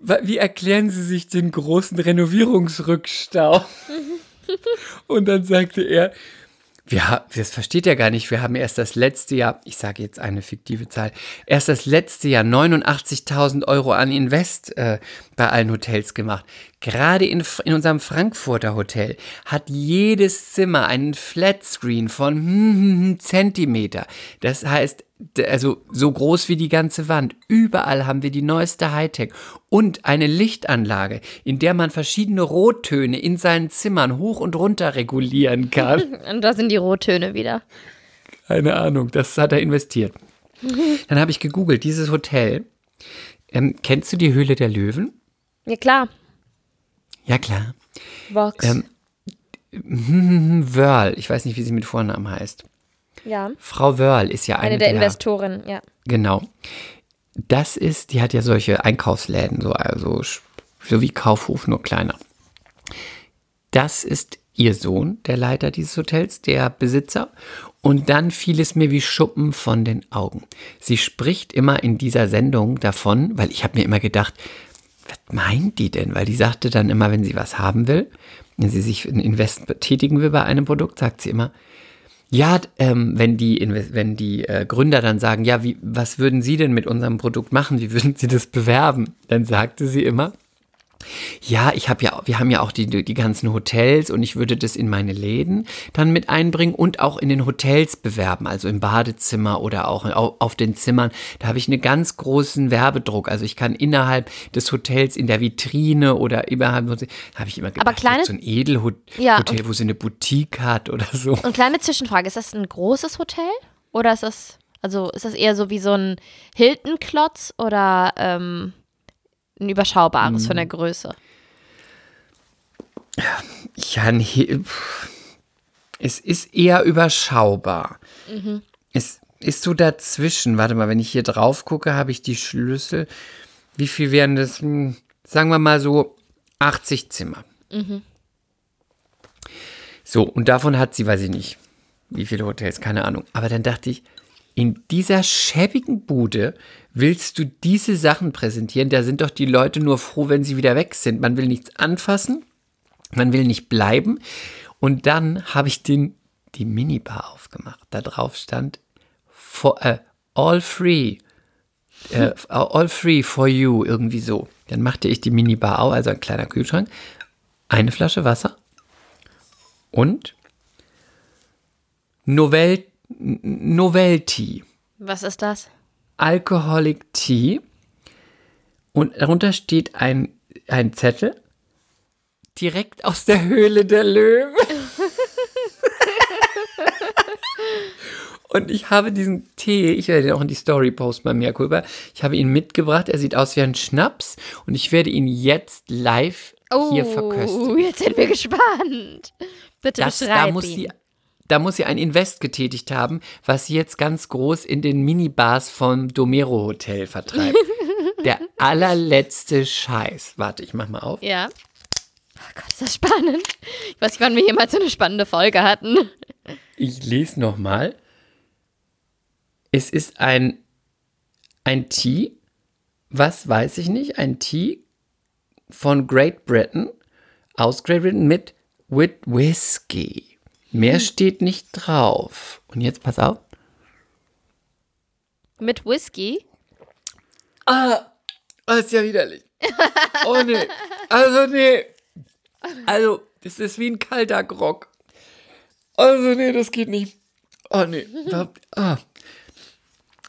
Wa- Wie erklären Sie sich den großen Renovierungsrückstau? Und dann sagte er, wir, das versteht er gar nicht, wir haben erst das letzte Jahr, ich sage jetzt eine fiktive Zahl, erst das letzte Jahr 89.000 Euro an Invest äh, bei allen Hotels gemacht. Gerade in, in unserem Frankfurter Hotel hat jedes Zimmer einen Flatscreen von hm, hm, hm, Zentimeter. Das heißt, also so groß wie die ganze Wand. Überall haben wir die neueste Hightech und eine Lichtanlage, in der man verschiedene Rottöne in seinen Zimmern hoch und runter regulieren kann. Und da sind die Rottöne wieder. Keine Ahnung, das hat er investiert. Dann habe ich gegoogelt, dieses Hotel. Ähm, kennst du die Höhle der Löwen? Ja, klar. Ja, klar. Vox. Ähm, Hm, Wörl, ich weiß nicht, wie sie mit Vornamen heißt. ja. Frau Wörl ist ja eine, Eine der der Investoren, ja. Genau. Das ist, die hat ja solche Einkaufsläden, so, also so wie Kaufhof, nur kleiner. Das ist ihr Sohn, der Leiter dieses Hotels, der Besitzer. Und dann fiel es mir wie Schuppen von den Augen. Sie spricht immer in dieser Sendung davon, weil ich habe mir immer gedacht, was meint die denn? Weil die sagte dann immer, wenn sie was haben will, wenn sie sich ein Invest betätigen will bei einem Produkt, sagt sie immer, ja, ähm, wenn die, wenn die äh, Gründer dann sagen, ja, wie, was würden Sie denn mit unserem Produkt machen? Wie würden Sie das bewerben? Dann sagte sie immer, Ja, ich habe ja, wir haben ja auch die, die ganzen Hotels und ich würde das in meine Läden dann mit einbringen und auch in den Hotels bewerben, also im Badezimmer oder auch auf, den Zimmern. Da habe ich einen ganz großen Werbedruck. Also ich kann innerhalb des Hotels in der Vitrine oder überhalb, da habe ich immer gedacht, Aber kleine- so ein Edelhotel, Ja, wo sie eine Boutique hat oder so. Und kleine Zwischenfrage, ist das ein großes Hotel? Oder ist das, also ist das eher so wie so ein Hilton-Klotz oder ähm, ein überschaubares von der Größe? Ja, nee, es ist eher überschaubar. Es ist so dazwischen. Warte mal, wenn ich hier drauf gucke, habe ich die Schlüssel. Wie viel wären das? Hm, Sagen wir mal so 80 Zimmer. So, und davon hat sie, weiß ich nicht, wie viele Hotels, keine Ahnung. Aber dann dachte ich, in dieser schäbigen Bude willst du diese Sachen präsentieren? Da sind doch die Leute nur froh, wenn sie wieder weg sind. Man will nichts anfassen. Man will nicht bleiben. Und dann habe ich den, die Minibar aufgemacht. Da drauf stand for, äh, all free. Äh, all free for you, irgendwie so. Dann machte ich die Minibar auf, also ein kleiner Kühlschrank, eine Flasche Wasser und Novel, Novelty. Was ist das? Alcoholic Tea. Und darunter steht ein, ein Zettel. Direkt aus der Höhle der Löwen. Und ich habe diesen Tee, ich werde den auch in die Story posten bei Merkulba. Ich habe ihn mitgebracht. Er sieht aus wie ein Schnaps. Und ich werde ihn jetzt live hier verköstigen. Oh, jetzt sind wir gespannt. Bitte Das, beschreib da, muss ihn. sie, da muss sie ein Invest getätigt haben, was sie jetzt ganz groß in den Minibars vom Domero Hotel vertreibt. Der allerletzte Scheiß. Warte, ich mach mal auf. Ja. Oh Gott, ist das spannend. Ich weiß nicht, wann wir jemals so eine spannende Folge hatten. Ich lese noch mal. Es ist ein, ein Tee, was weiß ich nicht, ein Tee von Great Britain, aus Great Britain mit with Whiskey. Mehr steht nicht drauf. Und jetzt pass auf. Mit Whisky. Das ist ja widerlich. Oh nee. Also nee. Also, das ist wie ein kalter Grog. Also nee, das geht nicht. Oh nee. Ah.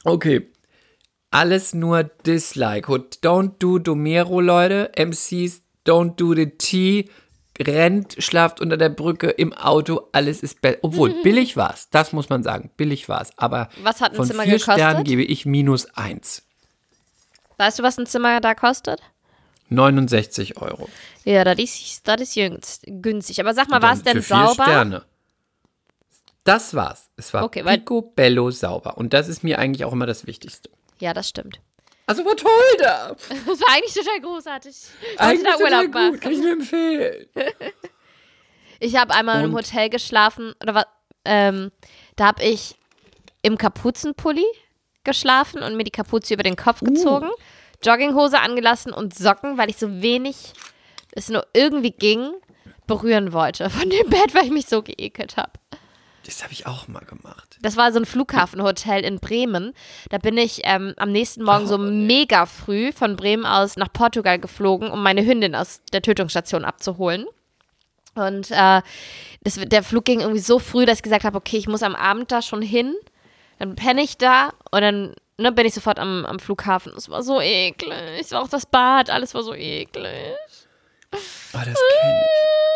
Okay. Alles nur Dislike. Don't do Domero, Leute. MCs, don't do the tea. Rennt, schlaft unter der Brücke, im Auto, alles ist besser. Obwohl, billig war's. Das muss man sagen. Billig war's. Aber Was hat ein von Zimmer vier gekostet? Sternen gebe ich minus eins. Weißt du, was ein Zimmer da kostet? 69 Euro. Ja, das ist, das ist jüngst, günstig. Aber sag mal, war es denn für vier sauber? Sterne. Das war's. Es war Okay, picobello sauber. Und das ist mir eigentlich auch immer das Wichtigste. Ja, das stimmt. Also war toll da. Das war eigentlich total großartig. Ich Eigentlich da total Urlaub gut. machen. Kann ich nur empfehlen. Ich habe einmal im Und- Hotel geschlafen, oder was, ähm, da habe ich im Kapuzenpulli geschlafen und mir die Kapuze über den Kopf Uh. gezogen, Jogginghose angelassen und Socken, weil ich so wenig es nur irgendwie ging, berühren wollte von dem Bett, weil ich mich so geekelt habe. Das habe ich auch mal gemacht. Das war so ein Flughafenhotel in Bremen. Da bin ich ähm, am nächsten Morgen Oh, so mega früh von Bremen aus nach Portugal geflogen, um meine Hündin aus der Tötungsstation abzuholen. Und äh, das, der Flug ging irgendwie so früh, dass ich gesagt habe, okay, ich muss am Abend da schon hin. Dann penne ich da und dann ne, bin ich sofort am, am Flughafen. Es war so eklig. Es war auch das Bad, alles war so eklig. Oh, das kenne ich.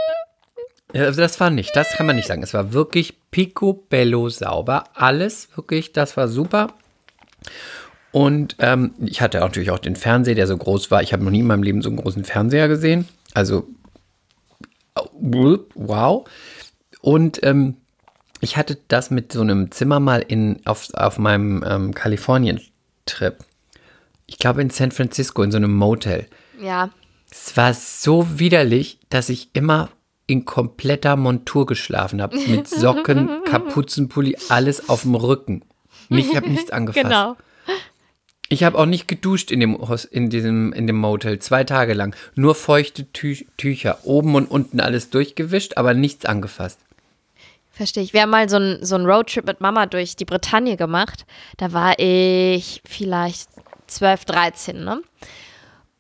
Also das war nicht, das kann man nicht sagen. Es war wirklich picobello sauber. Alles wirklich, das war super. Und ähm, ich hatte natürlich auch den Fernseher, der so groß war. Ich habe noch nie in meinem Leben so einen großen Fernseher gesehen. Also, wow. Und ähm, ich hatte das mit so einem Zimmer mal in, auf, auf meinem ähm, Kalifornien-Trip. Ich glaube in San Francisco, in so einem Motel. Ja, Es war so widerlich, dass ich immer in kompletter Montur geschlafen habe. Mit Socken, Kapuzenpulli, alles auf dem Rücken. Ich habe nichts angefasst. genau. Ich habe auch nicht geduscht in dem, in, diesem, in dem Motel, zwei Tage lang. Nur feuchte Tü Tücher, oben und unten alles durchgewischt, aber nichts angefasst. Verstehe ich. Wir haben mal so einen so einen Roadtrip mit Mama durch die Bretagne gemacht. Da war ich vielleicht 12, 13, ne?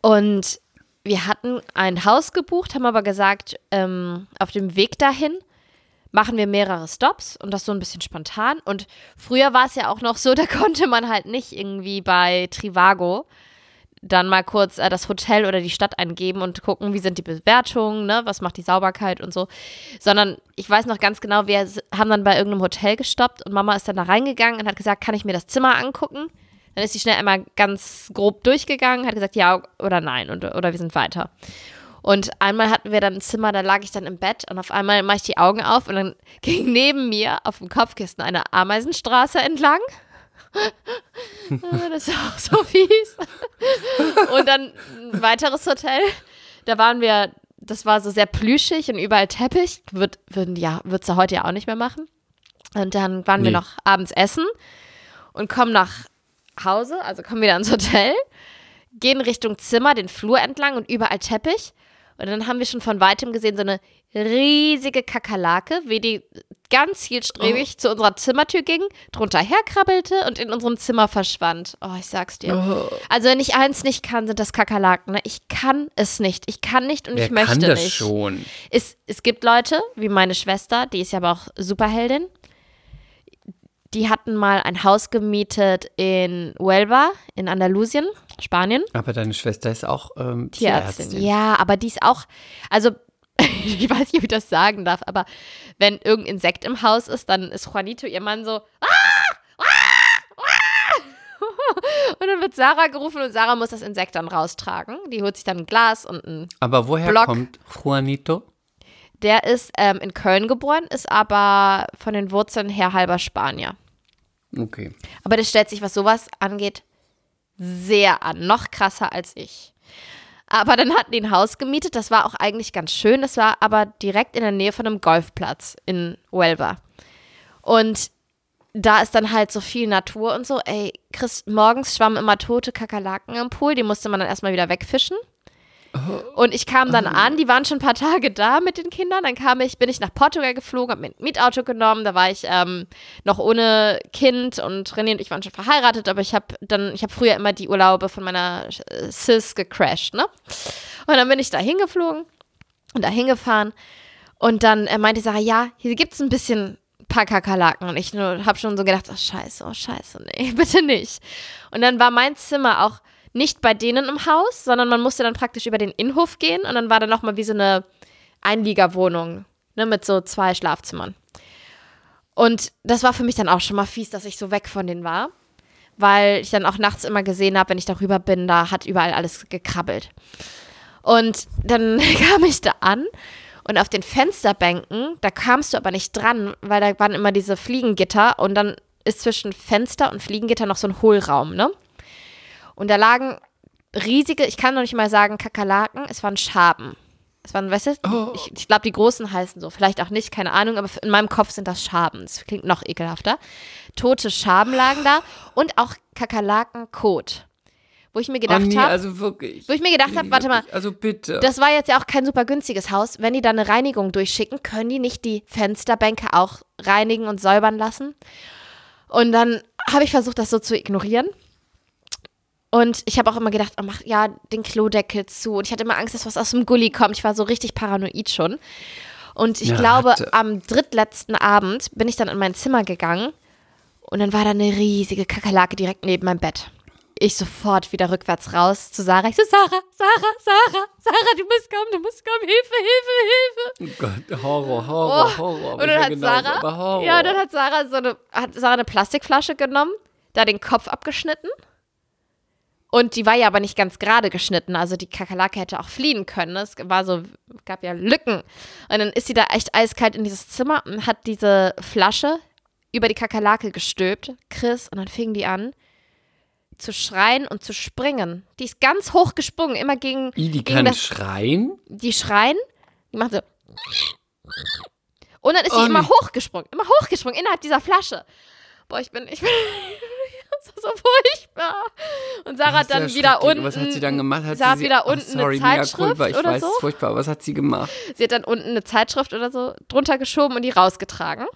Und wir hatten ein Haus gebucht, haben aber gesagt, ähm, auf dem Weg dahin machen wir mehrere Stops und das so ein bisschen spontan. Und früher war es ja auch noch so, da konnte man halt nicht irgendwie bei Trivago dann mal kurz äh, das Hotel oder die Stadt eingeben und gucken, wie sind die Bewertungen, ne, was macht die Sauberkeit und so, sondern ich weiß noch ganz genau, wir haben dann bei irgendeinem Hotel gestoppt und Mama ist dann da reingegangen und hat gesagt, kann ich mir das Zimmer angucken? Dann ist sie schnell einmal ganz grob durchgegangen, hat gesagt ja oder nein und, oder wir sind weiter. Und einmal hatten wir dann ein Zimmer, da lag ich dann im Bett und auf einmal mache ich die Augen auf und dann ging neben mir auf dem Kopfkissen eine Ameisenstraße entlang. das ist auch so fies. Und dann ein weiteres Hotel. Da waren wir, das war so sehr plüschig und überall Teppich. Wird es ja, ja heute ja auch nicht mehr machen. Und dann waren nee. wir noch abends essen und kommen nach Hause, also kommen wieder ins Hotel, gehen Richtung Zimmer, den Flur entlang und überall Teppich. Und dann haben wir schon von weitem gesehen, so eine riesige Kakerlake, wie die ganz zielstrebig oh. zu unserer Zimmertür ging, drunter herkrabbelte und in unserem Zimmer verschwand. Oh, ich sag's dir. Oh. Also wenn ich eins nicht kann, sind das Kakerlaken. Ne? Ich kann es nicht. Ich kann nicht und Wer ich möchte kann das nicht. schon? Es, es gibt Leute, wie meine Schwester, die ist ja aber auch Superheldin. Die hatten mal ein Haus gemietet in Huelva, in Andalusien, Spanien. Aber deine Schwester ist auch ähm, Tierärztin. Tierärztin. Ja, aber die ist auch, also ich weiß nicht, ob ich das sagen darf, aber wenn irgendein Insekt im Haus ist, dann ist Juanito ihr Mann so, ah, ah, ah. und dann wird Sarah gerufen und Sarah muss das Insekt dann raustragen. Die holt sich dann ein Glas und ein Aber woher Block. kommt Juanito? Der ist ähm, in Köln geboren, ist aber von den Wurzeln her halber Spanier. Okay. Aber der stellt sich, was sowas angeht, sehr an. Noch krasser als ich. Aber dann hatten die ein Haus gemietet, das war auch eigentlich ganz schön. Das war aber direkt in der Nähe von einem Golfplatz in Huelva. Und da ist dann halt so viel Natur und so. Ey, Chris, morgens schwammen immer tote Kakerlaken im Pool, die musste man dann erstmal wieder wegfischen. Und ich kam dann an, die waren schon ein paar Tage da mit den Kindern. Dann kam ich, bin ich nach Portugal geflogen, habe mir ein Mietauto genommen. Da war ich ähm, noch ohne Kind und René und ich waren schon verheiratet, aber ich habe dann, ich habe früher immer die Urlaube von meiner äh, Sis gecrashed, ne? Und dann bin ich da hingeflogen und da hingefahren. Und dann äh, meinte Sarah, ja, hier gibt es ein bisschen paar Kakerlaken. Und ich habe schon so gedacht, oh scheiße, oh scheiße, nee, bitte nicht. Und dann war mein Zimmer auch nicht bei denen im Haus, sondern man musste dann praktisch über den Innenhof gehen und dann war da nochmal wie so eine Einliegerwohnung ne, mit so zwei Schlafzimmern. Und das war für mich dann auch schon mal fies, dass ich so weg von denen war, weil ich dann auch nachts immer gesehen habe, wenn ich darüber bin, da hat überall alles gekrabbelt. Und dann kam ich da an und auf den Fensterbänken, da kamst du aber nicht dran, weil da waren immer diese Fliegengitter und dann ist zwischen Fenster und Fliegengitter noch so ein Hohlraum, ne? Und da lagen riesige, ich kann noch nicht mal sagen Kakerlaken, es waren Schaben. Es waren, weißt du, oh. ich, ich glaube, die großen heißen so, vielleicht auch nicht, keine Ahnung, aber in meinem Kopf sind das Schaben. Das klingt noch ekelhafter. Tote Schaben lagen da und auch Kakerlaken-Kot. Wo ich mir gedacht oh nee, habe, also wirklich. Wo ich mir gedacht habe, warte mal, also bitte. Das war jetzt ja auch kein super günstiges Haus. Wenn die da eine Reinigung durchschicken, können die nicht die Fensterbänke auch reinigen und säubern lassen? Und dann habe ich versucht, das so zu ignorieren und ich habe auch immer gedacht, oh, mach ja den Klodeckel zu. Und ich hatte immer Angst, dass was aus dem Gully kommt. Ich war so richtig paranoid schon. Und ich ja, glaube, hatte. am drittletzten Abend bin ich dann in mein Zimmer gegangen und dann war da eine riesige Kakerlake direkt neben meinem Bett. Ich sofort wieder rückwärts raus zu Sarah. Ich so, Sarah, Sarah, Sarah, Sarah, du musst kommen, du musst kommen, Hilfe, Hilfe, Hilfe. Oh Gott, Horror, Horror, oh. Horror. Und dann hat Sarah, ja, dann hat Sarah so eine, hat Sarah eine Plastikflasche genommen, da den Kopf abgeschnitten und die war ja aber nicht ganz gerade geschnitten, also die Kakerlake hätte auch fliehen können. Es war so, gab ja Lücken. Und dann ist sie da echt eiskalt in dieses Zimmer und hat diese Flasche über die Kakerlake gestülpt, Chris, und dann fing die an zu schreien und zu springen. Die ist ganz hoch gesprungen, immer gegen. I, die gegen kann das, schreien? Die schreien, die macht so. Und dann ist sie oh, immer hochgesprungen, immer hochgesprungen innerhalb dieser Flasche. Boah, ich bin, ich bin, so furchtbar. Und Sarah hat dann wieder unten. Was hat sie dann gemacht? Hat Sarah sie, wieder unten oh, sorry, eine Zeitschrift ich oder weiß, so. furchtbar. Was hat sie gemacht? Sie hat dann unten eine Zeitschrift oder so drunter geschoben und die rausgetragen.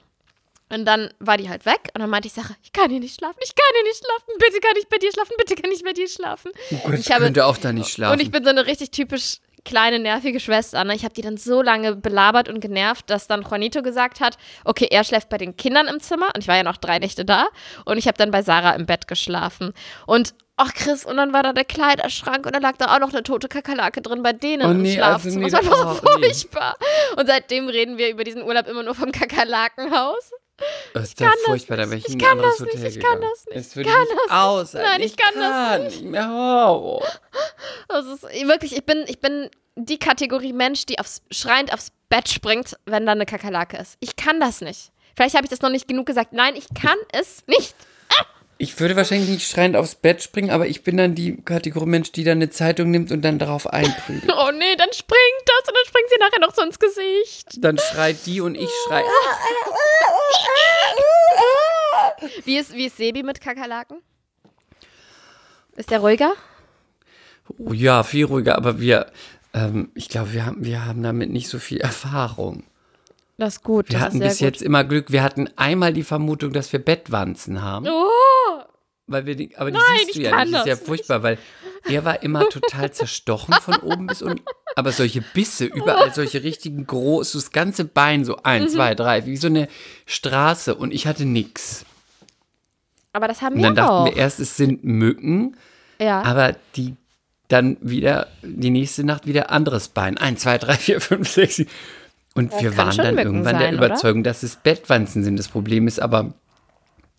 Und dann war die halt weg und dann meinte ich, Sache, ich kann hier nicht schlafen, ich kann hier nicht schlafen, bitte kann ich bei dir schlafen, bitte kann ich bei dir schlafen. Oh Gott, ich habe, könnte auch da nicht schlafen. Und ich bin so eine richtig typisch kleine, nervige Schwester. Ne? Ich habe die dann so lange belabert und genervt, dass dann Juanito gesagt hat, okay, er schläft bei den Kindern im Zimmer und ich war ja noch drei Nächte da und ich habe dann bei Sarah im Bett geschlafen. Und ach Chris, und dann war da der Kleiderschrank und da lag da auch noch eine tote Kakerlake drin bei denen Oh im nee, also Schlafzimmer. nee, das war oh, nee. furchtbar. Und seitdem reden wir über diesen Urlaub immer nur vom Kakerlakenhaus. Das ist kann ja das furchtbar, da nicht. wäre ich Ich kann das nicht, ich kann das nicht, Es ich würde kann nicht das nicht. Nein, ich kann das nicht. Oh. Das ist wirklich, ich bin, ich bin die Kategorie Mensch, die aufs, schreiend aufs Bett springt, wenn da eine Kakerlake ist. Ich kann das nicht. Vielleicht habe ich das noch nicht genug gesagt. Nein, ich kann es nicht. Ich würde wahrscheinlich nicht schreiend aufs Bett springen, aber ich bin dann die Kategorie Mensch, die dann eine Zeitung nimmt und dann darauf einprügelt. Oh nee, dann springt das und dann springt sie nachher noch so ins Gesicht. Dann schreit die und ich schrei. Wie ist, wie ist Sebi mit Kakerlaken? Ist der ruhiger? Oh ja, viel ruhiger, aber wir, ähm, ich glaube, wir haben, wir haben damit nicht so viel Erfahrung. Das ist gut. Wir das hatten bis gut. jetzt immer Glück. Wir hatten einmal die Vermutung, dass wir Bettwanzen haben. Oh, Weil wir die, aber die Nein, siehst du ja nicht. Das ist ja furchtbar, weil er war immer total zerstochen von oben bis unten. Aber solche Bisse, überall solche richtigen groß, so das ganze Bein, so eins, Mhm. zwei, drei, wie so eine Straße. Und ich hatte nix. aber das haben Und wir dann dachten auch. wir erst, es sind Mücken, ja. aber die dann wieder, die nächste Nacht wieder anderes Bein. Eins, zwei, drei, vier, fünf, sechs. sieben. Und wir kann waren dann Mücken irgendwann der sein, oder? Überzeugung, dass es Bettwanzen sind. Das Problem ist aber,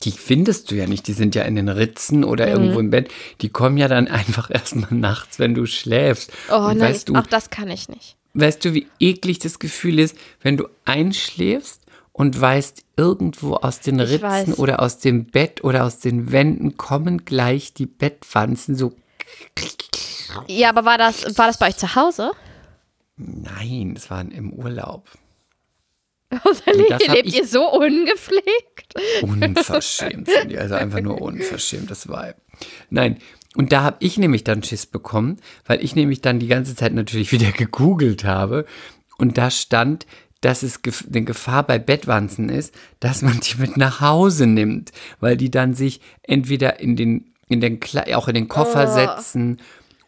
die findest du ja nicht. Die sind ja in den Ritzen Mhm. oder irgendwo im Bett. Die kommen ja dann einfach erstmal nachts, wenn du schläfst. oh Und nein, du, auch das kann ich nicht. weißt du, wie eklig das Gefühl ist, wenn du einschläfst und weißt, irgendwo aus den Ritzen oder aus dem Bett oder aus den Wänden kommen gleich die Bettwanzen so. Ja, aber war das, war das bei euch zu Hause? Nein, es waren im Urlaub. Also das lebt, lebt ihr so ungepflegt? Unverschämt sind die, also einfach nur unverschämt, das Weib. Nein, und da habe ich nämlich dann Schiss bekommen, weil ich nämlich dann die ganze Zeit natürlich wieder gegoogelt habe und da stand, dass es eine Gefahr bei Bettwanzen ist, dass man die mit nach Hause nimmt, weil die dann sich entweder in den, in den auch in den Koffer Oh. setzen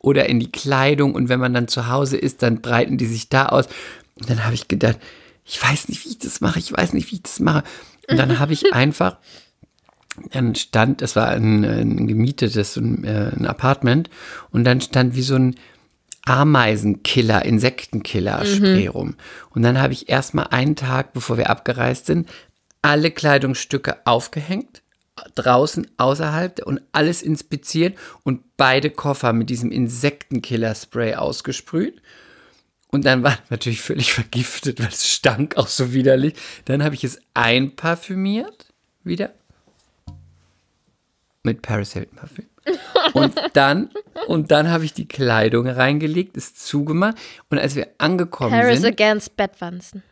oder in die Kleidung und wenn man dann zu Hause ist, dann breiten die sich da aus. Und dann habe ich gedacht, ich weiß nicht, wie ich das mache, ich weiß nicht, wie ich das mache. Und dann habe ich einfach dann stand, es war ein, ein gemietetes ein, äh, ein Apartment und dann stand wie so ein Ameisenkiller, Insektenkiller-Spray rum. Und dann habe ich erstmal einen Tag, bevor wir abgereist sind, alle Kleidungsstücke aufgehängt, draußen, außerhalb und alles inspiziert und beide Koffer mit diesem Insektenkiller-Spray ausgesprüht. Und dann war natürlich völlig vergiftet, weil es stank auch so widerlich. Dann habe ich es einparfümiert wieder mit Paris Hilton Parfüm. Und dann, und dann habe ich die Kleidung reingelegt, ist zugemacht. Und als wir angekommen Paris sind, against Bettwanzen.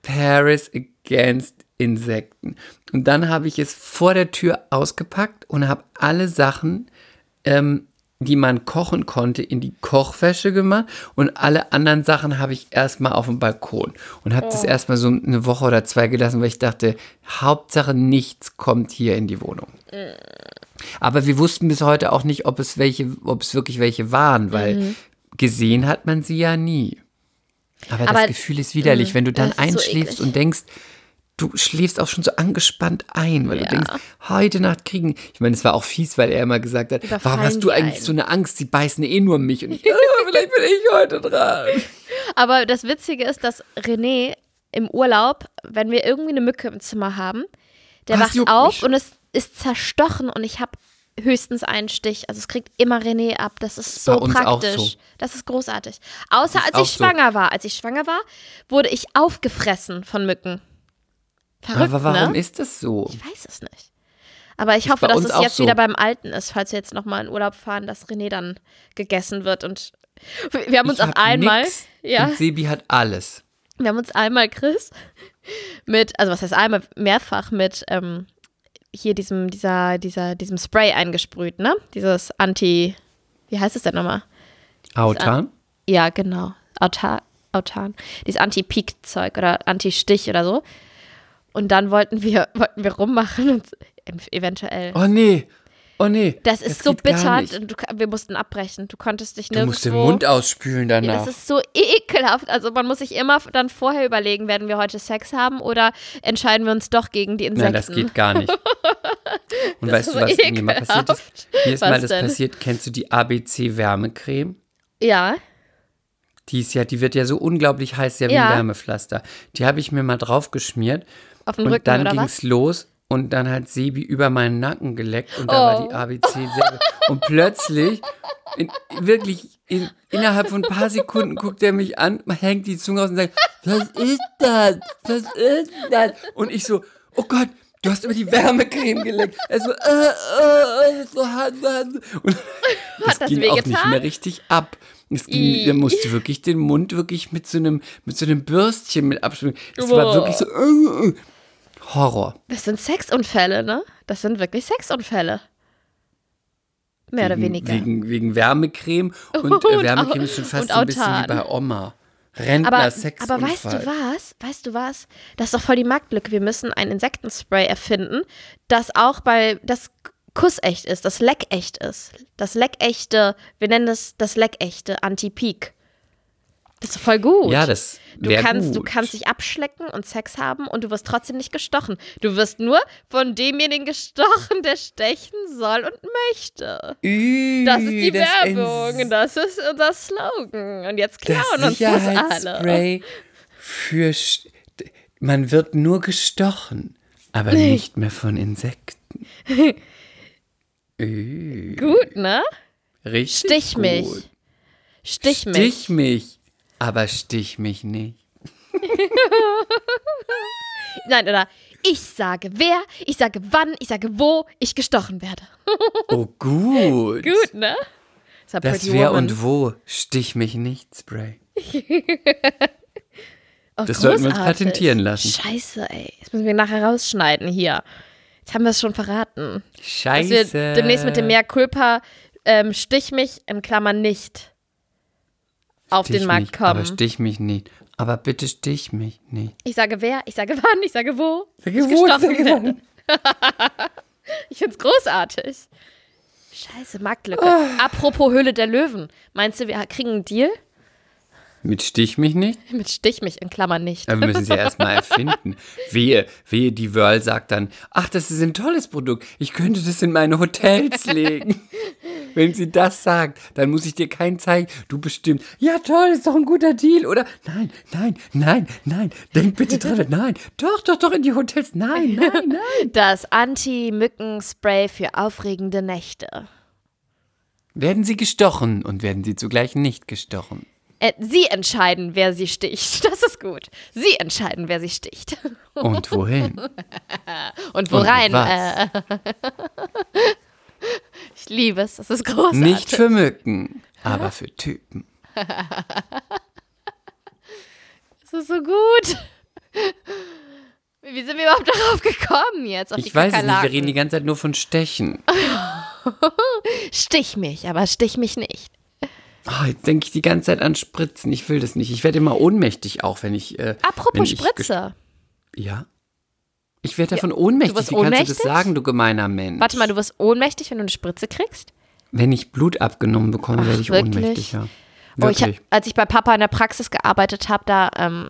Paris Against Insekten. Und dann habe ich es vor der Tür ausgepackt und habe alle Sachen, ähm, die man kochen konnte, in die Kochwäsche gemacht und alle anderen Sachen habe ich erstmal auf dem Balkon und habe das erstmal so eine Woche oder zwei gelassen, weil ich dachte, Hauptsache nichts kommt hier in die Wohnung. Aber wir wussten bis heute auch nicht, ob es welche, ob es wirklich welche waren, weil gesehen hat man sie ja nie. Aber, Aber- das Gefühl ist widerlich, wenn du dann so einschläfst eklig. und denkst, du schläfst auch schon so angespannt ein, weil Ja. du denkst, heute Nacht kriegen. Ich meine, es war auch fies, weil er immer gesagt hat, Überfallen warum hast du eigentlich einen? so eine Angst? Sie beißen eh nur mich. Und ich, ja, vielleicht bin ich heute dran. Aber das Witzige ist, dass René im Urlaub, wenn wir irgendwie eine Mücke im Zimmer haben, der Was wacht auf mich? und es ist zerstochen und ich habe höchstens einen Stich. Also es kriegt immer René ab. Das ist so praktisch. so. Das ist großartig. Außer Ist als ich so. schwanger war. Als ich schwanger war, wurde ich aufgefressen von Mücken. Verrückt, Aber warum ne? ist das so? Ich weiß es nicht. Aber ich hoffe, bei dass es jetzt so. wieder beim Alten ist, falls wir jetzt nochmal in Urlaub fahren, dass René dann gegessen wird. Und wir haben uns Ich auch einmal, nix ja, Und Sebi hat alles. wir haben uns einmal, Chris, mit, also was heißt einmal, mehrfach mit ähm, hier diesem, dieser, dieser, diesem Spray eingesprüht, ne? Dieses Anti, wie heißt es denn nochmal? Autan? Ja, genau. Autar, Autan. Dieses Anti-Peak-Zeug oder Anti-Stich oder so. Und dann wollten wir, wollten wir rummachen und eventuell. Oh nee. Oh nee. Das ist so bitter. Du, wir mussten abbrechen. Du konntest dich Du nirgendwo. musst den Mund ausspülen Ja, danach. das ist so ekelhaft. Also man muss sich immer dann vorher überlegen, werden wir heute Sex haben oder entscheiden wir uns doch gegen die Insekten. Nein, das geht gar nicht. Und Das weißt du, was mir mal passiert ist? ekelhaft. Mir ist Was mal das denn? passiert. Kennst du die ABC Wärmecreme? Ja. Die ist ja, die wird ja so unglaublich heiß, ja wie Ja. ein Wärmepflaster. Die habe ich mir mal drauf geschmiert Auf den und Rücken dann ging es los und dann hat Sebi über meinen Nacken geleckt und da war Oh. die ABC selber. Und plötzlich, in, wirklich in, innerhalb von ein paar Sekunden guckt er mich an, hängt die Zunge aus und sagt, was ist das? Was ist das? Und ich so, oh Gott, du hast über die Wärmecreme geleckt. Er so, äh, äh, äh, so hart, so hart. Und das, das ging auch nicht wehgetan? mehr richtig ab. Es ging, er musste wirklich den Mund wirklich mit so einem, mit so einem Bürstchen mit abschmieren. Es war wirklich so, äh, äh. Horror. Das sind Sexunfälle, ne? Das sind wirklich Sexunfälle. Mehr oder wegen, weniger. Wegen, wegen Wärmecreme und, Und äh, Wärmecreme Au- ist schon fast und so ein bisschen wie bei Oma. Rentner, aber, aber weißt du was? Weißt du was? Das ist doch voll die Marktlücke. Wir müssen ein Insektenspray erfinden, das auch bei das kussecht ist, das leckecht ist. Das leckechte, wir nennen das das leckechte Anti-Peak. Das ist voll gut. Ja, das Du kannst, gut. du kannst dich abschlecken und Sex haben und du wirst trotzdem nicht gestochen. Du wirst nur von demjenigen gestochen, der stechen soll und möchte. Ü, Das ist die das Werbung. Ins- Das ist unser Slogan. Und jetzt Das klauen uns das alle. Für. Sch- Man wird nur gestochen, aber nicht mehr von Insekten. Ü, Gut, ne? richtig Stich mich. gut. Stich mich. Stich mich, aber stich mich nicht. Nein, oder ich sage wer, ich sage wann, ich sage wo ich gestochen werde. Oh, gut. Gut, ne? Das, Das wer Woman. und wo stich mich nicht, Spray. Oh, Das sollten wir uns patentieren lassen. Scheiße, ey. Das müssen wir nachher rausschneiden hier. Jetzt haben wir es schon verraten. Dass Scheiße. wir demnächst mit dem Mehr Culpa ähm, Stich mich in Klammern nicht auf den Markt Aber kommen. stich mich nicht. Aber bitte stich mich nicht. Ich sage wer, ich sage wann, ich sage wo. Sage ich wo, sage werde. ich find's großartig. Scheiße, Marktlücke. Ah. Apropos Höhle der Löwen. Meinst du, wir kriegen einen Deal? Mit stich mich nicht? Mit Stich mich in Klammern nicht. Aber wir müssen ja erstmal erfinden. Wehe, wehe, die Whirl sagt dann, ach, das ist ein tolles Produkt. Ich könnte das in meine Hotels legen. Wenn sie das sagt, dann muss ich dir keinen zeigen. Du bestimmt, ja toll, ist doch ein guter Deal, oder? Nein, nein, nein, nein, denk bitte dran, nein, doch, doch, doch in die Hotels, nein, nein, nein. Das Anti-Mücken-Spray für aufregende Nächte. Werden sie gestochen und werden sie zugleich nicht gestochen. Äh, Sie entscheiden, wer sie sticht. Das ist gut. Sie entscheiden, wer sie sticht. Und wohin? Und wo Und? Äh, ich liebe es. Das ist großartig. Nicht für Mücken, aber für Typen. Das ist so gut. Wie sind wir überhaupt darauf gekommen jetzt? Ich weiß es nicht, wir reden die ganze Zeit nur von Stechen. Stich mich, aber stich mich nicht. Oh, jetzt denke ich die ganze Zeit an Spritzen. Ich will das nicht. Ich werde immer ohnmächtig auch, wenn ich. Äh, wenn Apropos ich Spritze. Ja. Ich werde davon ohnmächtig. wirst Wie kannst du ohnmächtig? das sagen, du gemeiner Mensch? Warte mal, du wirst ohnmächtig, wenn du eine Spritze kriegst? Wenn ich Blut abgenommen bekomme, werde ich wirklich? ohnmächtig, ja. Oh, ich, als ich bei Papa in der Praxis gearbeitet habe, da, ähm,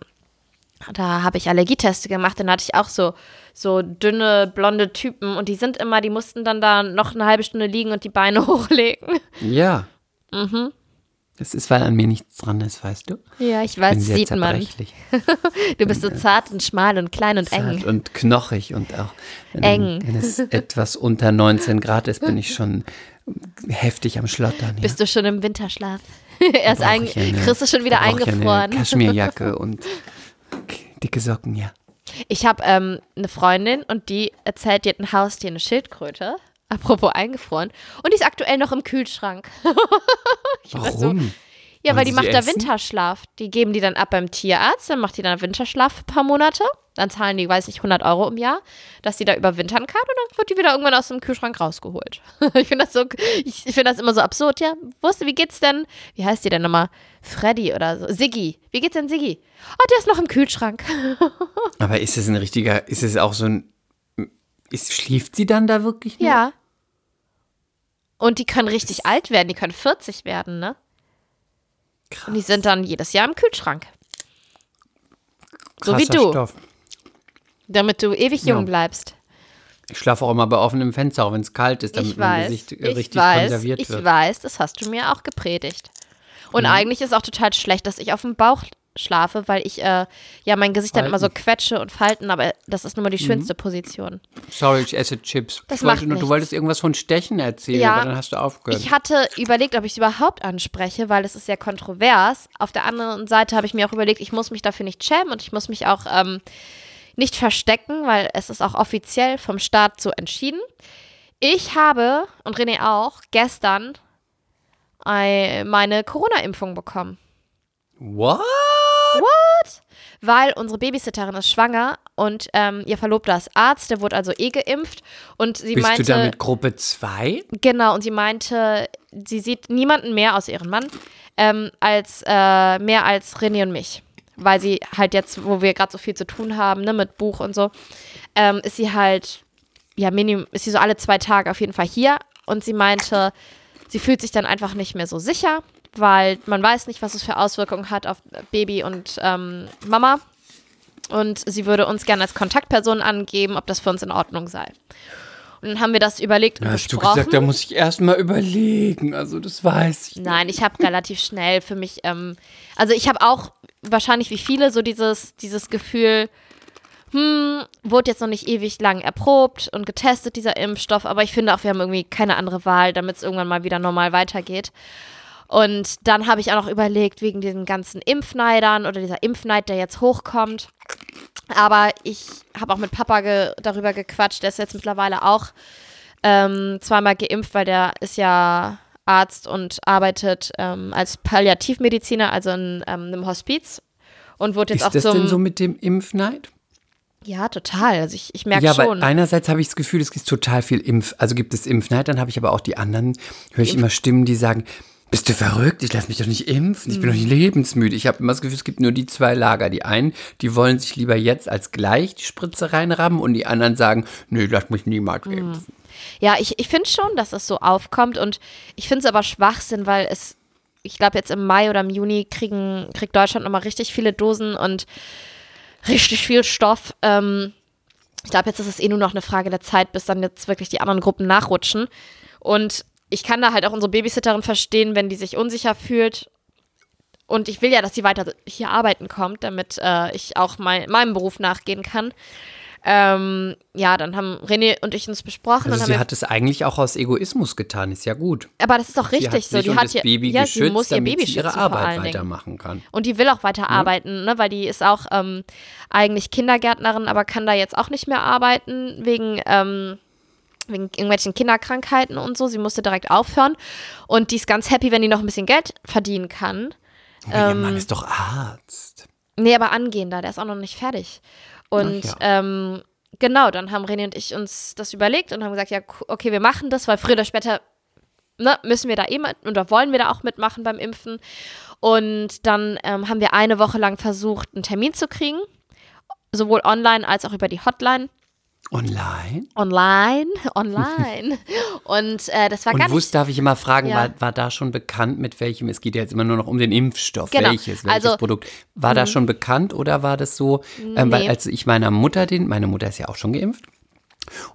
da habe ich Allergieteste gemacht. Dann hatte ich auch so, so dünne, blonde Typen und die sind immer, die mussten dann da noch eine halbe Stunde liegen und die Beine hochlegen. ja. Mhm. Das ist, weil an mir nichts dran ist, weißt du? Ja, ich weiß, sieht man. Du bist so zart und schmal und klein und Zart eng. und knochig und auch wenn, Eng. wenn es etwas unter 19 Grad ist, bin ich schon heftig am Schlottern. Ja. Bist du schon im Winterschlaf? er ist ein, eine- Chris ist schon wieder brauch ich eingefroren. Eine Kaschmirjacke und dicke Socken, ja. Ich habe ähm, eine Freundin und die erzählt, die hat ein Haustier, eine Schildkröte. Apropos eingefroren. Und die ist aktuell noch im Kühlschrank. Warum? Ja, Wollen weil die macht da? Winterschlaf. Die geben die dann ab beim Tierarzt, dann macht die dann Winterschlaf für ein paar Monate. Dann zahlen die, weiß ich, 100 Euro im Jahr, dass die da überwintern kann und dann wird die wieder irgendwann aus dem Kühlschrank rausgeholt. ich finde das so, ich finde das immer so absurd, ja. Wusste, wie geht's denn? Wie heißt die denn nochmal? Freddy oder so. Siggi. Wie geht's denn Siggi? Oh, der ist noch im Kühlschrank. Aber ist es ein richtiger, ist es auch so ein, ist, schläft sie dann da wirklich nur? ja. Und die können richtig alt werden, die können 40 werden, ne? Krass. Und die sind dann jedes Jahr im Kühlschrank. so wie Krasser du. Stoff. Damit du ewig jung Ja. bleibst. Ich schlafe auch immer bei offenem Fenster, auch wenn es kalt ist, damit ich mein weiß, Gesicht äh, ich richtig weiß, konserviert ich wird. Mhm. weiß, das hast du mir auch gepredigt. Und eigentlich ist auch total schlecht, dass ich auf dem Bauch schlafe, weil ich äh, ja mein Gesicht dann immer so quetsche und falten, aber das ist nun mal Mhm. die schönste Position. Sorry, ich esse Chips. Das ich wollte macht nur, du wolltest irgendwas von Stechen erzählen, Ja, aber dann hast du aufgehört. Ich hatte überlegt, ob ich es überhaupt anspreche, weil es ist sehr kontrovers. Auf der anderen Seite habe ich mir auch überlegt, ich muss mich dafür nicht schämen und ich muss mich auch ähm, nicht verstecken, weil es ist auch offiziell vom Staat so entschieden. Ich habe, und René auch, gestern ei- meine Corona-Impfung bekommen. What? Weil unsere Babysitterin ist schwanger und ähm, ihr Verlobter ist Arzt, der wurde also eh geimpft und sie Bist meinte, du da mit Gruppe 2? genau, und sie meinte, sie sieht niemanden mehr außer ihren Mann ähm, als äh, mehr als René und mich, weil sie halt jetzt, wo wir gerade so viel zu tun haben, ne, mit Buch und so, ähm, ist sie halt ja minim, ist sie so alle zwei Tage auf jeden Fall hier und sie meinte, sie fühlt sich dann einfach nicht mehr so sicher, weil man weiß nicht, was es für Auswirkungen hat auf Baby und ähm, Mama. Und sie würde uns gerne als Kontaktperson angeben, ob das für uns in Ordnung sei. Und dann haben wir das überlegt und Hast du besprochen. gesagt, da muss ich erst mal überlegen. Also das weiß ich. Nein, ich habe relativ schnell für mich, ähm, also ich habe auch wahrscheinlich wie viele so dieses, dieses Gefühl, hm, wurde jetzt noch nicht ewig lang erprobt und getestet, dieser Impfstoff, aber ich finde auch, wir haben irgendwie keine andere Wahl, damit es irgendwann mal wieder normal weitergeht. Und dann habe ich auch noch überlegt, wegen den ganzen Impfneidern oder dieser Impfneid, der jetzt hochkommt. Aber ich habe auch mit Papa ge darüber gequatscht, der ist jetzt mittlerweile auch ähm, zweimal geimpft, weil der ist ja Arzt und arbeitet ähm, als Palliativmediziner, also in ähm, einem Hospiz. Und wurde jetzt Ist auch das zum. denn so mit dem Impfneid? ja, total. Also ich, ich merke Ja, schon. weil einerseits habe ich das Gefühl, es gibt total viel Impf, also gibt es Impfneid, dann habe ich aber auch die anderen, höre ich immer Stimmen, die sagen, bist du verrückt? Ich lasse mich doch nicht impfen. Ich bin doch nicht lebensmüde. Ich habe immer das Gefühl, es gibt nur die zwei Lager. Die einen, die wollen sich lieber jetzt als gleich die Spritze reinrammen und die anderen sagen, nö, lass mich niemals Mhm. impfen. Ja, ich, ich finde schon, dass es so aufkommt und ich finde es aber Schwachsinn, weil es, ich glaube jetzt im Mai oder im Juni kriegen, kriegt Deutschland nochmal richtig viele Dosen und richtig viel Stoff. Ähm, ich glaube, jetzt ist es eh nur noch eine Frage der Zeit, bis dann jetzt wirklich die anderen Gruppen nachrutschen. Und ich kann da halt auch unsere Babysitterin verstehen, wenn die sich unsicher fühlt. Und ich will ja, dass sie weiter hier arbeiten kommt, damit äh, ich auch mein, meinem Beruf nachgehen kann. Ähm, ja, dann haben René und ich uns besprochen. Also sie hat es eigentlich auch aus Egoismus getan, ist ja gut. aber das ist doch richtig sie hat so. Die hat das ja, Baby ja, sie geschützt, muss ihr damit Baby sie ihre schützen vor Arbeit weitermachen kann. Und die will auch weiter arbeiten, ne, weil die ist auch ähm, eigentlich Kindergärtnerin, aber kann da jetzt auch nicht mehr arbeiten wegen, ähm, wegen irgendwelchen Kinderkrankheiten und so. Sie musste direkt aufhören. Und die ist ganz happy, wenn die noch ein bisschen Geld verdienen kann. Aber ihr Ähm, Mann ist doch Arzt. Nee, aber angehender, der ist auch noch nicht fertig. Und Ach ähm, genau, dann haben René und ich uns das überlegt und haben gesagt, ja, okay, wir machen das, weil früher oder später ne, müssen wir da eh mit, oder wollen wir da auch mitmachen beim Impfen. Und dann ähm, haben wir eine Woche lang versucht, einen Termin zu kriegen, sowohl online als auch über die Hotline. Online? Online, online. und äh, das war Und nicht wusste, darf ich immer fragen, Ja. war, war da schon bekannt, mit welchem, es geht ja jetzt immer nur noch um den Impfstoff, Genau. welches, welches Also- Produkt. War da schon bekannt oder war das so, ähm, weil Nee. als ich meiner Mutter den, meine Mutter ist ja auch schon geimpft,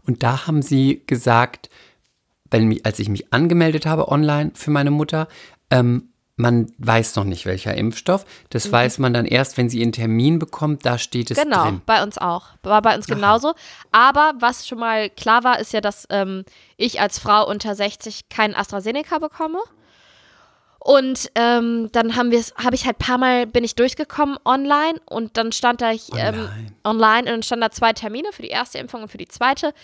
und da haben sie gesagt, wenn, mich- als ich mich angemeldet habe online für meine Mutter, ähm, man weiß noch nicht, welcher Impfstoff. Das weiß man dann erst, wenn sie ihren Termin bekommt, da steht es Mhm. Genau, drin. bei uns auch. War bei uns genauso. Aber was schon mal klar war, ist ja, dass ähm, ich als Frau unter 60 keinen AstraZeneca bekomme. Und ähm, dann haben wir habe ich halt ein paar Mal bin ich durchgekommen online und dann stand da ich, ähm, Online. online und dann stand da zwei Termine für die erste Impfung und für die zweite.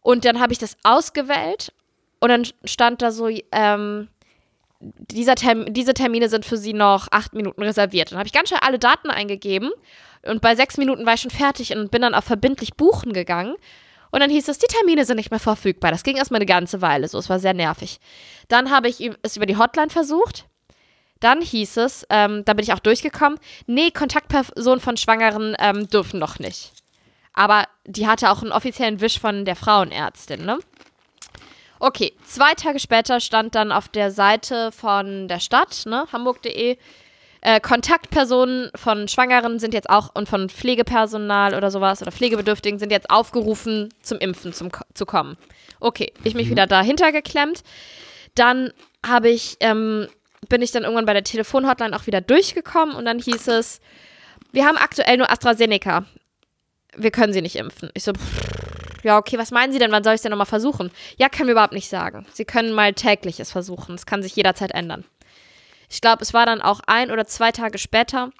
Und dann habe ich das ausgewählt und dann stand da so, ähm, dieser Term diese Termine sind für sie noch acht Minuten reserviert. Dann habe ich ganz schnell alle Daten eingegeben und bei sechs Minuten war ich schon fertig und bin dann auf verbindlich buchen gegangen. Und dann hieß es, die Termine sind nicht mehr verfügbar. Das ging erstmal eine ganze Weile so. Es war sehr nervig. Dann habe ich es über die Hotline versucht. Dann hieß es, ähm, da bin ich auch durchgekommen, nee, Kontaktpersonen von Schwangeren ähm, dürfen noch nicht. Aber die hatte auch einen offiziellen Wisch von der Frauenärztin, ne? Okay, zwei Tage später stand dann auf der Seite von der Stadt, ne, hamburg.de, äh, Kontaktpersonen von Schwangeren sind jetzt auch und von Pflegepersonal oder sowas oder Pflegebedürftigen sind jetzt aufgerufen, zum Impfen zum, zu kommen. Okay, ich mich mhm. wieder dahinter geklemmt. Dann habe ich, ähm, bin ich dann irgendwann bei der Telefonhotline auch wieder durchgekommen und dann hieß es, wir haben aktuell nur AstraZeneca. Wir können sie nicht impfen. Ich so, pff, ja, okay, was meinen Sie denn? Wann soll ich es denn nochmal versuchen? Ja, können wir überhaupt nicht sagen. Sie können mal tägliches versuchen. Es kann sich jederzeit ändern ich glaube, es war dann auch ein oder zwei Tage später,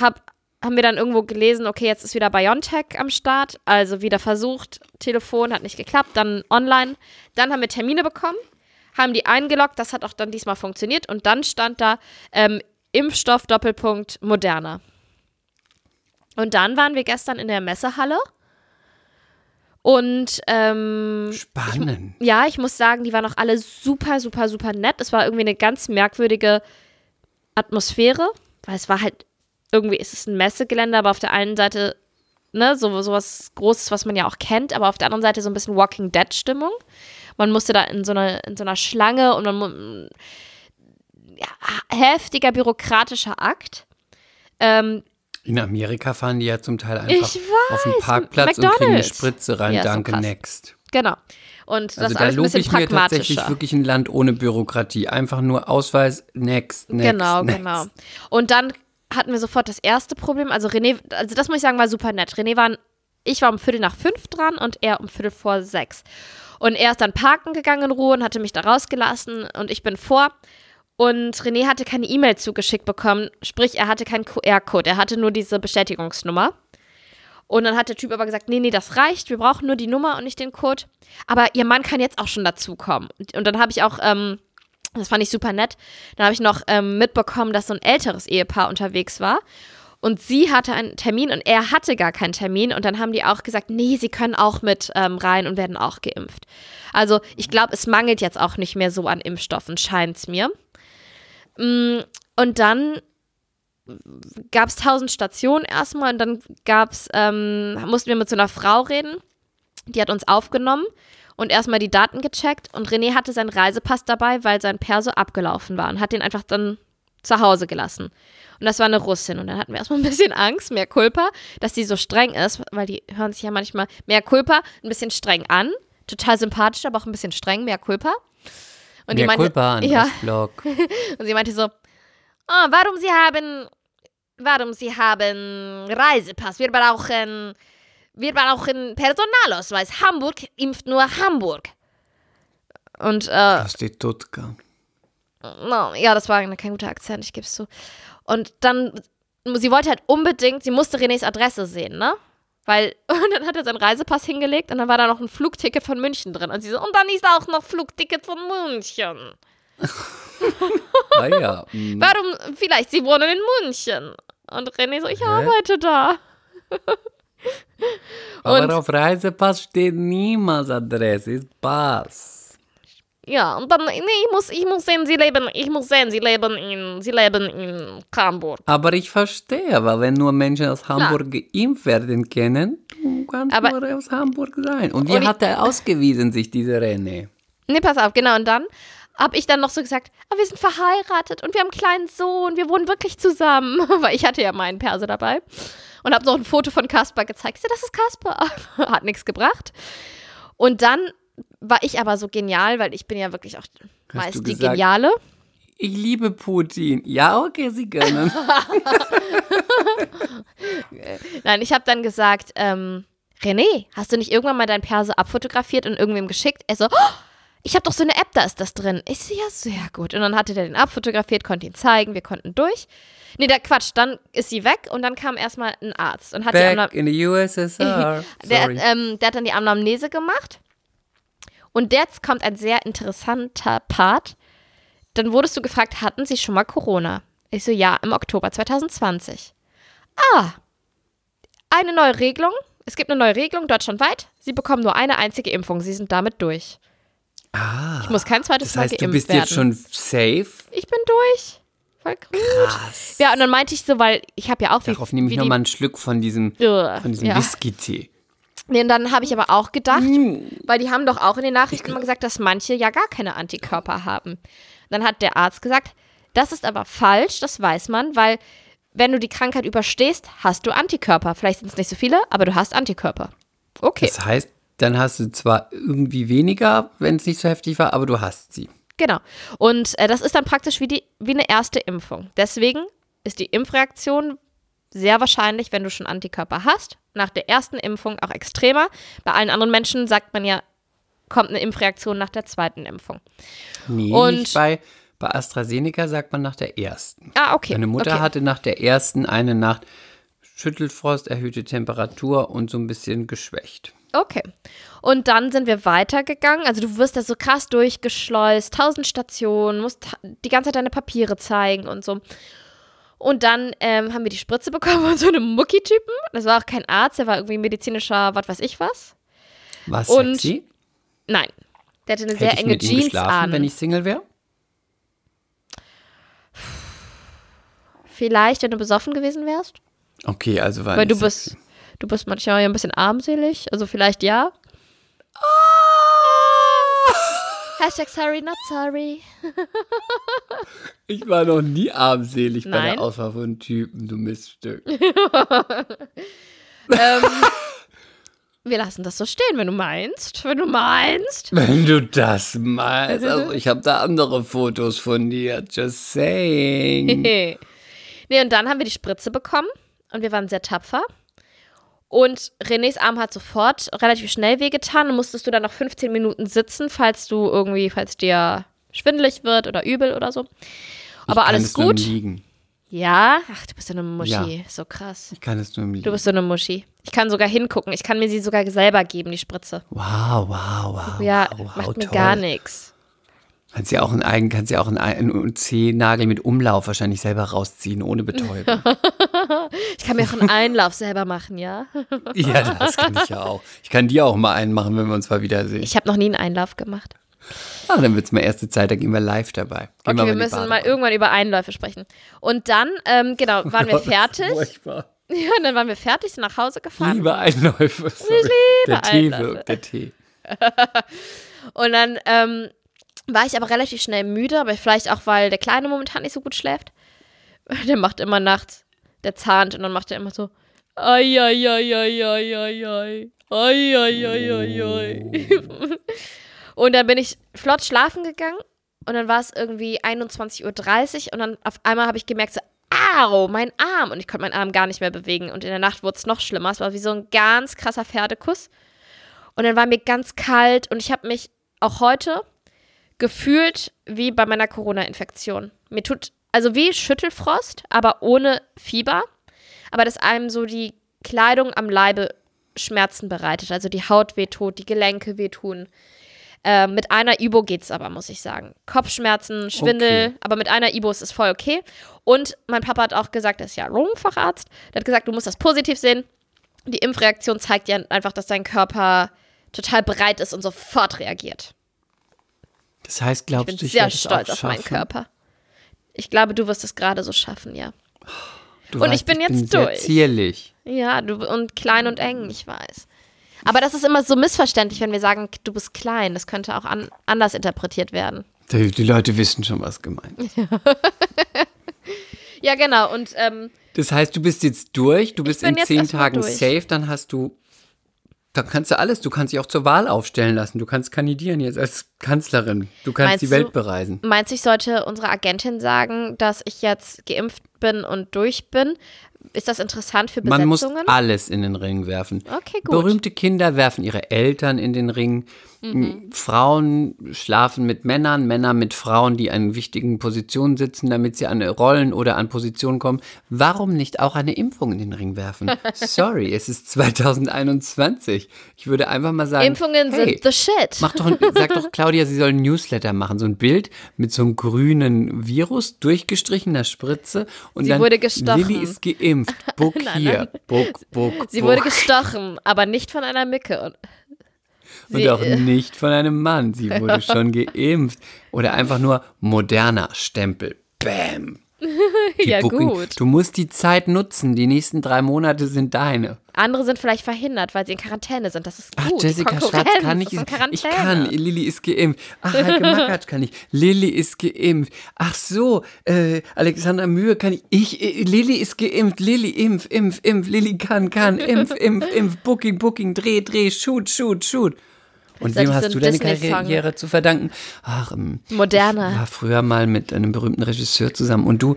hab, haben wir dann irgendwo gelesen, okay, jetzt ist wieder BioNTech am Start, also wieder versucht, Telefon hat nicht geklappt, dann online. Dann haben wir Termine bekommen, haben die eingeloggt, das hat auch dann diesmal funktioniert und dann stand da ähm, Impfstoff Doppelpunkt Moderna. Und dann waren wir gestern in der Messehalle und ähm, spannend. Ich, ja, ich muss sagen, die waren auch alle super, super, super nett. Es war irgendwie eine ganz merkwürdige Atmosphäre, weil es war halt irgendwie ist es ein Messegelände, aber auf der einen Seite ne, so sowas Großes, was man ja auch kennt, aber auf der anderen Seite so ein bisschen Walking Dead Stimmung. Man musste da in so einer in so einer Schlange und man ja, heftiger bürokratischer Akt. Ähm, in Amerika fahren die ja zum Teil einfach auf den Parkplatz McDonald's. und kriegen eine Spritze rein. Ja, Danke, so next. Genau. Und das also da alles lobe ich mir tatsächlich wirklich ein Land ohne Bürokratie. Einfach nur Ausweis, next, next. Genau, next. genau. Und dann hatten wir sofort das erste Problem. Also René, also das muss ich sagen, war super nett. René war, ich war um Viertel nach fünf dran und er um Viertel vor sechs. Und er ist dann parken gegangen in Ruhe und hatte mich da rausgelassen und ich bin vor. Und René hatte keine E-Mail zugeschickt bekommen, sprich, er hatte keinen QR-Code, er hatte nur diese Bestätigungsnummer. Und dann hat der Typ aber gesagt, nee, nee, das reicht, wir brauchen nur die Nummer und nicht den Code. Aber ihr Mann kann jetzt auch schon dazukommen. Und, dann habe ich auch, ähm, das fand ich super nett, dann habe ich noch ähm, mitbekommen, dass so ein älteres Ehepaar unterwegs war. Und sie hatte einen Termin und er hatte gar keinen Termin. Und dann haben die auch gesagt, nee, sie können auch mit ähm, rein und werden auch geimpft. Also ich glaube, es mangelt jetzt auch nicht mehr so an Impfstoffen, scheint es mir. Mm, und dann gab es tausend Stationen erstmal und dann gab's, ähm, mussten wir mit so einer Frau reden, die hat uns aufgenommen und erstmal die Daten gecheckt und René hatte seinen Reisepass dabei, weil sein Perso abgelaufen war und hat den einfach dann zu Hause gelassen. Und das war eine Russin. Und dann hatten wir erstmal ein bisschen Angst, mehr Culpa, dass die so streng ist, weil die hören sich ja manchmal mehr Culpa ein bisschen streng an. Total sympathisch, aber auch ein bisschen streng, mehr Culpa. Und Mehr meinte, Culpa, ja. und sie meinte so, oh, warum Sie haben, warum Sie haben Reisepass? Wir brauchen, wir brauchen Personalausweis. Hamburg impft nur Hamburg. Und, äh. Prostitutka. No, ja, das war kein guter Akzent, ich gebe es zu. Und dann, sie wollte halt unbedingt, sie musste Renés Adresse sehen, ne? Weil, und dann hat er seinen Reisepass hingelegt und dann war da noch ein Flugticket von München drin. Und sie so, und dann ist da auch noch Flugticket von München. ah ja. Mhm. Warum, vielleicht, sie wohnen in München. Und René so, ich Hä? arbeite da. Aber auf Reisepass steht niemals Adresse, ist Pass. Ja, und dann, nee, ich muss, ich muss sehen, sie leben, ich muss sehen, sie leben in, sie leben in Hamburg. Aber ich verstehe, aber wenn nur Menschen aus Hamburg Klar. geimpft werden können, du kannst aber, nur aus Hamburg sein. Und wie hat er ausgewiesen, sich diese René? Nee, pass auf, genau, und dann habe ich dann noch so gesagt, ah, wir sind verheiratet und wir haben einen kleinen Sohn, wir wohnen wirklich zusammen, weil ich hatte ja meinen Perso dabei und habe noch ein Foto von Kasper gezeigt. Ja, das ist Kasper. Hat nichts gebracht. Und dann war ich aber so genial, weil ich bin ja wirklich auch Hast meist die Geniale. Ich liebe Putin. Ja, okay, Sie können. Nein, ich habe dann gesagt, ähm, René, hast du nicht irgendwann mal dein Perso abfotografiert und irgendwem geschickt? Er so, oh, ich habe doch so eine App, da ist das drin. Ich so, ja, sehr gut. Und dann hatte der den abfotografiert, konnte ihn zeigen, wir konnten durch. Nee, der Quatsch, dann ist sie weg und dann kam erstmal ein Arzt und hat Back die in the USSR. der, ähm, der hat dann die Anamnese gemacht und jetzt kommt ein sehr interessanter Part. dann wurdest du gefragt, hatten sie schon mal Corona? Ich so, ja, im Oktober 2020. Ah, eine neue Regelung. Es gibt eine neue Regelung deutschlandweit. Sie bekommen nur eine einzige Impfung. Sie sind damit durch. Ah, Ich muss kein zweites das Mal heißt, geimpft du bist werden. jetzt schon safe? Ich bin durch. Voll gut. Krass. Ja, und dann meinte ich so, weil ich habe ja auch wie, Darauf nehme ich wie nochmal einen Schluck von diesem, von diesem ja. Whisky-Tee. Nee, und dann habe ich aber auch gedacht, Mm. weil die haben doch auch in den Nachrichten immer gesagt, dass manche ja gar keine Antikörper haben. Dann hat der Arzt gesagt, das ist aber falsch, das weiß man, weil wenn du die Krankheit überstehst, hast du Antikörper. Vielleicht sind es nicht so viele, aber du hast Antikörper. Okay, Das heißt, dann hast du zwar irgendwie weniger, wenn es nicht so heftig war, aber du hast sie. genau. Und äh, das ist dann praktisch wie, die, wie eine erste Impfung. Deswegen ist die Impfreaktion sehr wahrscheinlich, wenn du schon Antikörper hast, nach der ersten Impfung auch extremer. Bei allen anderen Menschen sagt man ja, kommt eine Impfreaktion nach der zweiten Impfung. Nee, Und- nicht bei, bei AstraZeneca sagt man nach der ersten. Ah, okay. Meine Mutter okay. hatte nach der ersten eine Nacht Schüttelfrost, erhöhte Temperatur und so ein bisschen geschwächt. Okay. Und dann sind wir weitergegangen. Also du wirst da so krass durchgeschleust, tausend Stationen, musst die ganze Zeit deine Papiere zeigen und so. Und dann ähm, haben wir die Spritze bekommen von so einem Mucki-Typen. Das war auch kein Arzt, der war irgendwie medizinischer, was weiß ich was. Was Und sexy? Nein. Der hatte eine Hätte sehr ich enge mit ihm Jeans geschlafen, an. wenn ich Single wäre? Vielleicht, wenn du besoffen gewesen wärst. Okay, also war Weil du nicht bist, sexy. du bist manchmal ja ein bisschen armselig. Also vielleicht ja. Hashtag sorry, not sorry. Ich war noch nie armselig bei Nein. der Auswahl von Typen, du Miststück. Wir lassen das so stehen, wenn du meinst. Wenn du meinst. Wenn du das meinst. Also ich habe da andere Fotos von dir. Just saying. nee, und dann haben wir die Spritze bekommen und wir waren sehr tapfer. Und Renés Arm hat sofort relativ schnell wehgetan und musstest du dann noch 15 Minuten sitzen, falls du irgendwie, falls dir schwindelig wird oder übel oder so. Aber ich alles gut. Ja, ach, du bist so eine Muschi. Ja. So krass. Ich kann es nur im Liegen. Du bist so eine Muschi. Ich kann sogar hingucken. Ich kann mir sie sogar selber geben, die Spritze. wow, wow, wow. Ja, wow, macht wow, mir toll. gar nichts. Kannst ja auch einen eigen, kannst ja auch einen, einen Zehennagel mit Umlauf wahrscheinlich selber rausziehen, ohne Betäubung. Ich kann mir auch einen Einlauf selber machen, ja? ja, das kann ich ja auch. Ich kann dir auch mal einen machen, wenn wir uns mal wiedersehen. Ich habe noch nie einen Einlauf gemacht. Ah, dann wird's mal erste Zeit, da gehen wir live dabei. Gehen Okay, wir müssen mal Badewanne. irgendwann über Einläufe sprechen. Und dann, ähm, genau, waren wir Oh, fertig. furchtbar. Ja, und dann waren wir fertig, sind nach Hause gefahren. Liebe Einläufe. Sorry. liebe der Tee Einläufe. wirkt, der Tee. Und dann ähm, war ich aber relativ schnell müde, aber vielleicht auch, weil der Kleine momentan nicht so gut schläft. Der macht immer nachts, der zahnt und dann macht er immer so. Ai, ai, ai, ai, ai, ai, ai. Ai, ai, ai, ai, ai. und dann bin ich flott schlafen gegangen und dann war es irgendwie 21.30 Uhr und dann auf einmal habe ich gemerkt, so, au, mein Arm. Und ich konnte meinen Arm gar nicht mehr bewegen. Und in der Nacht wurde es noch schlimmer. Es war wie so ein ganz krasser Pferdekuss. Und dann war mir ganz kalt und ich habe mich auch heute gefühlt wie bei meiner Corona-Infektion. Mir tut, also wie Schüttelfrost, aber ohne Fieber. Aber dass einem so die Kleidung am Leibe Schmerzen bereitet. Also die Haut wehtut, die Gelenke wehtun. Äh, mit einer Ibo geht's aber, muss ich sagen. Kopfschmerzen, Schwindel, Okay. aber mit einer Ibo ist es voll okay. Und mein Papa hat auch gesagt, er ist ja Lungenfacharzt. Der hat gesagt, du musst das positiv sehen. Die Impfreaktion zeigt ja einfach, dass dein Körper total bereit ist und sofort reagiert. Das heißt, Ich glaubst bin du, ich sehr stolz auf meinen? Körper. Ich glaube, du wirst es gerade so schaffen, ja. Du Und ich weißt, bin jetzt bin sehr durch. zierlich. Ja, du und klein und eng, ich weiß. Aber das ist immer so missverständlich, wenn wir sagen, du bist klein. Das könnte auch an, anders interpretiert werden. Die, die Leute wissen schon, was gemeint ist. Ja, genau. Und ähm, Das heißt, du bist jetzt durch, du bist bin in zehn Tagen safe, dann hast du, dann kannst du alles, du kannst dich auch zur Wahl aufstellen lassen, du kannst kandidieren jetzt als Kanzlerin, du kannst Meinst die Welt du- bereisen. meinst du, ich sollte unserer Agentin sagen, dass ich jetzt geimpft bin und durch bin? Ist das interessant für Man muss Besetzungen? alles in den Ring werfen. Okay, gut. Berühmte Kinder werfen ihre Eltern in den Ring. M- Frauen schlafen mit Männern, Männer mit Frauen, die an wichtigen Positionen sitzen, damit sie an Rollen oder an Positionen kommen. Warum nicht auch eine Impfung in den Ring werfen? Sorry, es ist 2021. Ich würde einfach mal sagen, Impfungen hey, sind the shit. Mach doch, sag doch Claudia, sie soll ein Newsletter machen, so ein Bild mit so einem grünen Virus, durchgestrichener Spritze und Sie dann wurde gestochen. Lilly ist geimpft. Buck hier, nein. buck, buck, Sie buck. wurde gestochen, aber nicht von einer Mücke. Und auch äh, nicht von einem Mann. Sie wurde schon geimpft. Oder einfach nur moderner Stempel. Bam. Die ja, Booking- gut. Du musst die Zeit nutzen. Die nächsten drei Monate sind deine. Andere sind vielleicht verhindert, weil sie in Quarantäne sind. Das ist Ach, gut. Die Jessica Schwarz kann ich. Ich kann. Lilly ist geimpft. Ach, Heike Makatsch kann ich. Lilly ist geimpft. Ach so, äh, Alexandra Mühe kann ich. Ich, äh, Lilly ist geimpft. Lilly, impf, impf, impf. Lilly kann, kann. Impf, impf, impf. Booking, Booking. Dreh, Dreh. Shoot, shoot, shoot. Und wem hast du ein deine? Karriere zu verdanken? Ach, ähm, Moderner. Ich war früher mal mit einem berühmten Regisseur zusammen. Und du,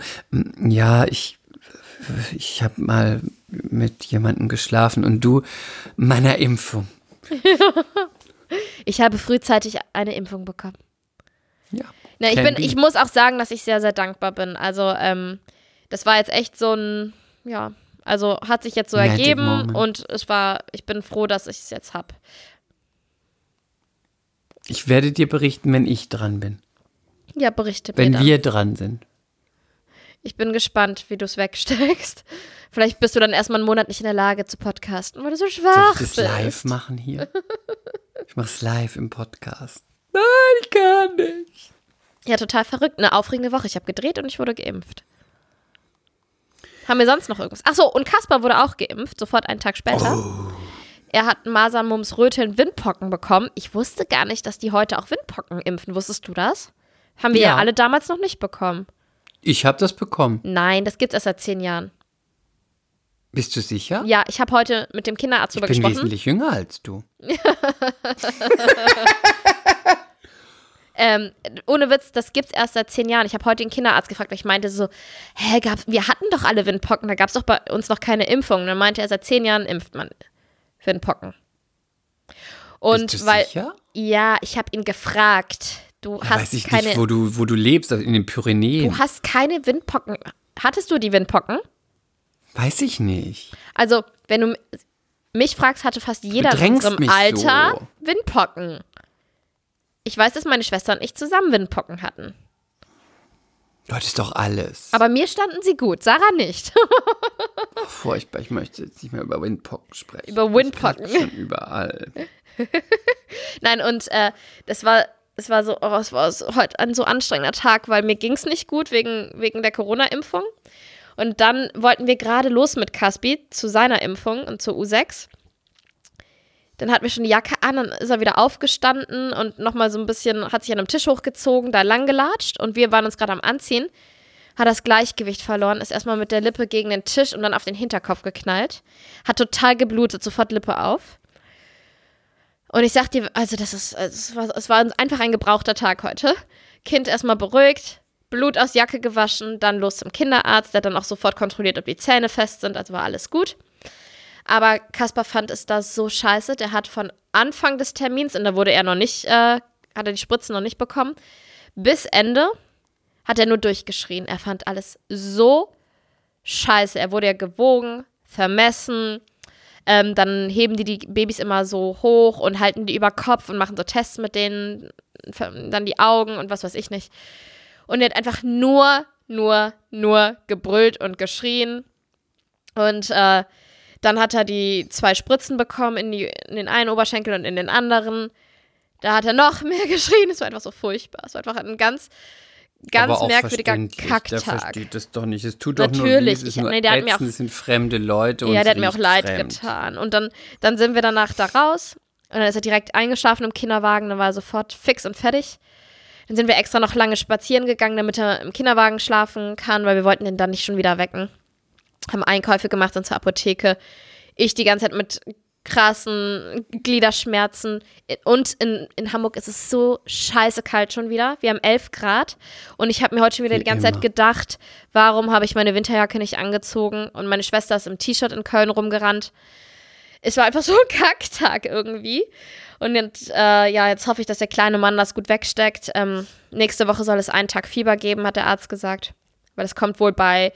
ja, ich, ich habe mal mit jemandem geschlafen. Und du, meiner Impfung. Ich habe frühzeitig eine Impfung bekommen. Ja. Na, ich, bin, ich muss auch sagen, dass ich sehr, sehr dankbar bin. Also, ähm, das war jetzt echt so ein, ja, also hat sich jetzt so Magic ergeben moment. und es war, ich bin froh, dass ich es jetzt habe. Ich werde dir berichten, wenn ich dran bin. Ja, berichte mir Wenn wir dran sind. Ich bin gespannt, wie du es wegsteckst. Vielleicht bist du dann erstmal einen Monat nicht in der Lage zu podcasten, weil du so Soll schwach ich das bist. live machen hier? Ich mach's live im Podcast. Nein, ich kann nicht. Ja, total verrückt. Eine aufregende Woche. Ich habe gedreht und ich wurde geimpft. Haben wir sonst noch irgendwas? Ach so, und Kaspar wurde auch geimpft, sofort einen Tag später. Oh. Er hat Masern, Mumps, Röteln, Windpocken bekommen. Ich wusste gar nicht, dass die heute auch Windpocken impfen. Wusstest du das? Haben wir ja, Ja. alle damals noch nicht bekommen. Ich habe das bekommen. Nein, das gibt's erst seit zehn Jahren. Bist du sicher? Ja, ich habe heute mit dem Kinderarzt ich drüber bin gesprochen. wesentlich jünger als du. Ähm, ohne Witz, das gibt's erst seit zehn Jahren. Ich habe heute den Kinderarzt gefragt, weil ich meinte so, hä, gab's, wir hatten doch alle Windpocken, da gab's doch bei uns noch keine Impfung. Und dann meinte er, seit zehn Jahren impft man Windpocken. Und Bist du weil, sicher? ja, ich habe ihn gefragt, du Ja, hast weiß ich keine, nicht, wo du, wo du lebst, also in den Pyrenäen. du hast keine Windpocken. Hattest du die Windpocken? Weiß ich nicht. Also, wenn du mich fragst, hatte fast jeder in unserem Alter so. Windpocken. Ich weiß, dass meine Schwester und ich zusammen Windpocken hatten. Du hattest doch alles. Aber mir standen sie gut, Sarah nicht. Furchtbar, ich möchte jetzt nicht mehr über Windpocken sprechen. Über Windpocken. Schon überall. Nein, und äh, das war, es war so, oh, es war so, heute ein so anstrengender Tag, weil mir ging es nicht gut wegen, wegen der Corona-Impfung. Und dann wollten wir gerade los mit Caspi zu seiner Impfung und zur U6. Dann hatten wir schon die Jacke an, dann ist er wieder aufgestanden und nochmal so ein bisschen, hat sich an einem Tisch hochgezogen, da lang gelatscht und wir waren uns gerade am Anziehen. Hat das Gleichgewicht verloren, ist erstmal mit der Lippe gegen den Tisch und dann auf den Hinterkopf geknallt. Hat total geblutet, sofort Lippe auf. Und ich sag dir, also das ist, also es war, es war einfach ein gebrauchter Tag heute. Kind erstmal beruhigt, Blut aus Jacke gewaschen, dann los zum Kinderarzt, der dann auch sofort kontrolliert, ob die Zähne fest sind, also war alles gut. Aber Kaspar fand es da so scheiße, der hat von Anfang des Termins, und da wurde er noch nicht, äh, hat er die Spritzen noch nicht bekommen, bis Ende hat er nur durchgeschrien. Er fand alles so scheiße. Er wurde ja gewogen, vermessen, ähm, dann heben die die Babys immer so hoch und halten die über Kopf und machen so Tests mit denen, dann die Augen und was weiß ich nicht. Und er hat einfach nur, nur, nur gebrüllt und geschrien. Und äh, dann hat er die zwei Spritzen bekommen in, die, in den einen Oberschenkel und in den anderen. Da hat er noch mehr geschrien. Es war einfach so furchtbar. Es war einfach ein ganz, ganz merkwürdiger verständlich. Der Kacktag. versteht das doch nicht. Es tut doch nur Natürlich. weh. Es Ich- nee, der hat mir ätzend. auch- es sind fremde Leute. und Ja, es der hat mir auch leid fremd. getan. Und dann, dann sind wir danach da raus. Und dann ist er direkt eingeschlafen im Kinderwagen. Dann war er sofort fix und fertig. Dann sind wir extra noch lange spazieren gegangen, damit er im Kinderwagen schlafen kann, weil wir wollten ihn dann nicht schon wieder wecken. Haben Einkäufe gemacht, sind zur Apotheke. Ich die ganze Zeit mit krassen Gliederschmerzen. Und in, in Hamburg ist es so scheiße kalt schon wieder. Wir haben 11 Grad. Und ich habe mir heute schon wieder Wie die ganze immer. Zeit gedacht, warum habe ich meine Winterjacke nicht angezogen? Und meine Schwester ist im T-Shirt in Köln rumgerannt. Es war einfach so ein Kacktag irgendwie. Und jetzt, äh, ja, jetzt hoffe ich, dass der kleine Mann das gut wegsteckt. Ähm, nächste Woche soll es einen Tag Fieber geben, hat der Arzt gesagt. Weil das kommt wohl bei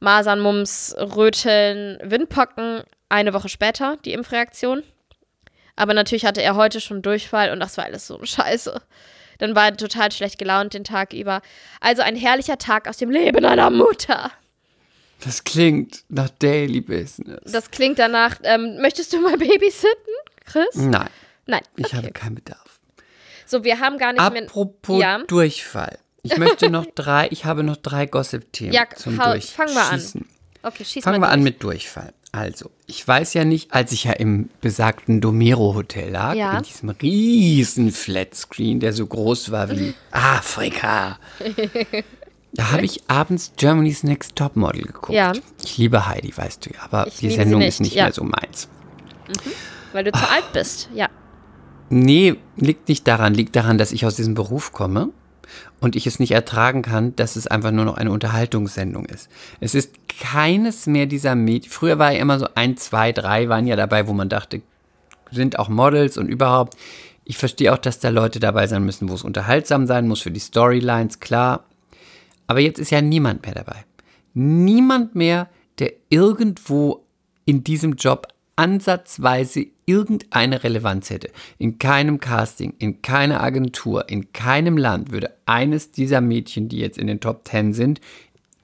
Masern, Mumps, Röteln, Windpocken eine Woche später, die Impfreaktion. Aber natürlich hatte er heute schon Durchfall und das war alles so scheiße. Dann war er total schlecht gelaunt den Tag über. Also ein herrlicher Tag aus dem Leben einer Mutter. Das klingt nach Daily Business. Das klingt danach, ähm, möchtest du mal babysitten, Chris? Nein, Nein. ich okay. habe keinen Bedarf. So, wir haben gar nicht mehr. Apropos Ja. Durchfall. Ich möchte noch drei, ich habe noch drei Gossip-Themen Ja, zum hau- Durchschießen. fang mal an. Okay, schieß Fangen mal wir an durch. mit Durchfall. Also, ich weiß ja nicht, als ich ja im besagten Domero Hotel lag, Ja. in diesem riesen Flatscreen, der so groß war wie Afrika. Da habe ich abends Germany's Next Topmodel geguckt. Ja. Ich liebe Heidi, weißt du ja, aber Ich die Sendung nicht, ist nicht ja. mehr so meins. Weil du zu alt bist, ja. Nee, liegt nicht daran, liegt daran, dass ich aus diesem Beruf komme und ich es nicht ertragen kann, dass es einfach nur noch eine Unterhaltungssendung ist. Es ist keines mehr dieser Medien. Früher war ja immer so ein, zwei, drei waren ja dabei, wo man dachte, sind auch Models und überhaupt. Ich verstehe auch, dass da Leute dabei sein müssen, wo es unterhaltsam sein muss für die Storylines, klar. Aber jetzt ist ja niemand mehr dabei. Niemand mehr, der irgendwo in diesem Job ansatzweise irgendeine Relevanz hätte. In keinem Casting, in keiner Agentur, in keinem Land würde eines dieser Mädchen, die jetzt in den Top Ten sind,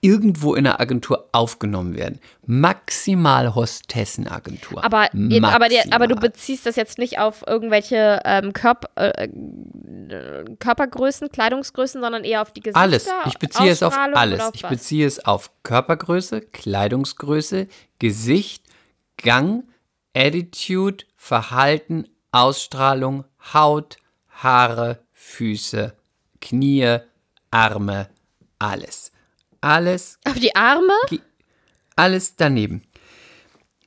irgendwo in einer Agentur aufgenommen werden. Maximal Hostessenagentur. Aber, jetzt, aber, der, aber du Maximal. beziehst das jetzt nicht auf irgendwelche ähm, Körp äh, äh, Körpergrößen, Kleidungsgrößen, sondern eher auf die Gesichter. Alles. Ich beziehe es auf alles. auf Ich beziehe es auf Körpergröße, Kleidungsgröße, Gesicht, Gang, Attitude, Verhalten, Ausstrahlung, Haut, Haare, Füße, Knie, Arme, alles. Alles Auf die Arme? alles daneben.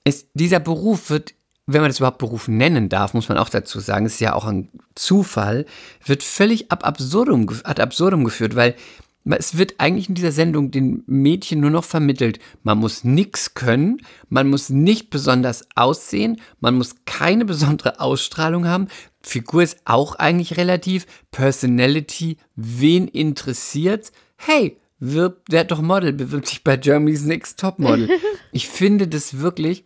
Es, dieser Beruf wird, wenn man das überhaupt Beruf nennen darf, muss man auch dazu sagen, ist ja auch ein Zufall, wird völlig ab absurdum, ad absurdum geführt, weil es wird eigentlich in dieser Sendung den Mädchen nur noch vermittelt, man muss nichts können, man muss nicht besonders aussehen, man muss keine besondere Ausstrahlung haben, Figur ist auch eigentlich relativ, Personality, wen interessiert's? Hey, wirb, werd doch Model, bewirb dich bei Germany's Next Topmodel. Ich finde das wirklich,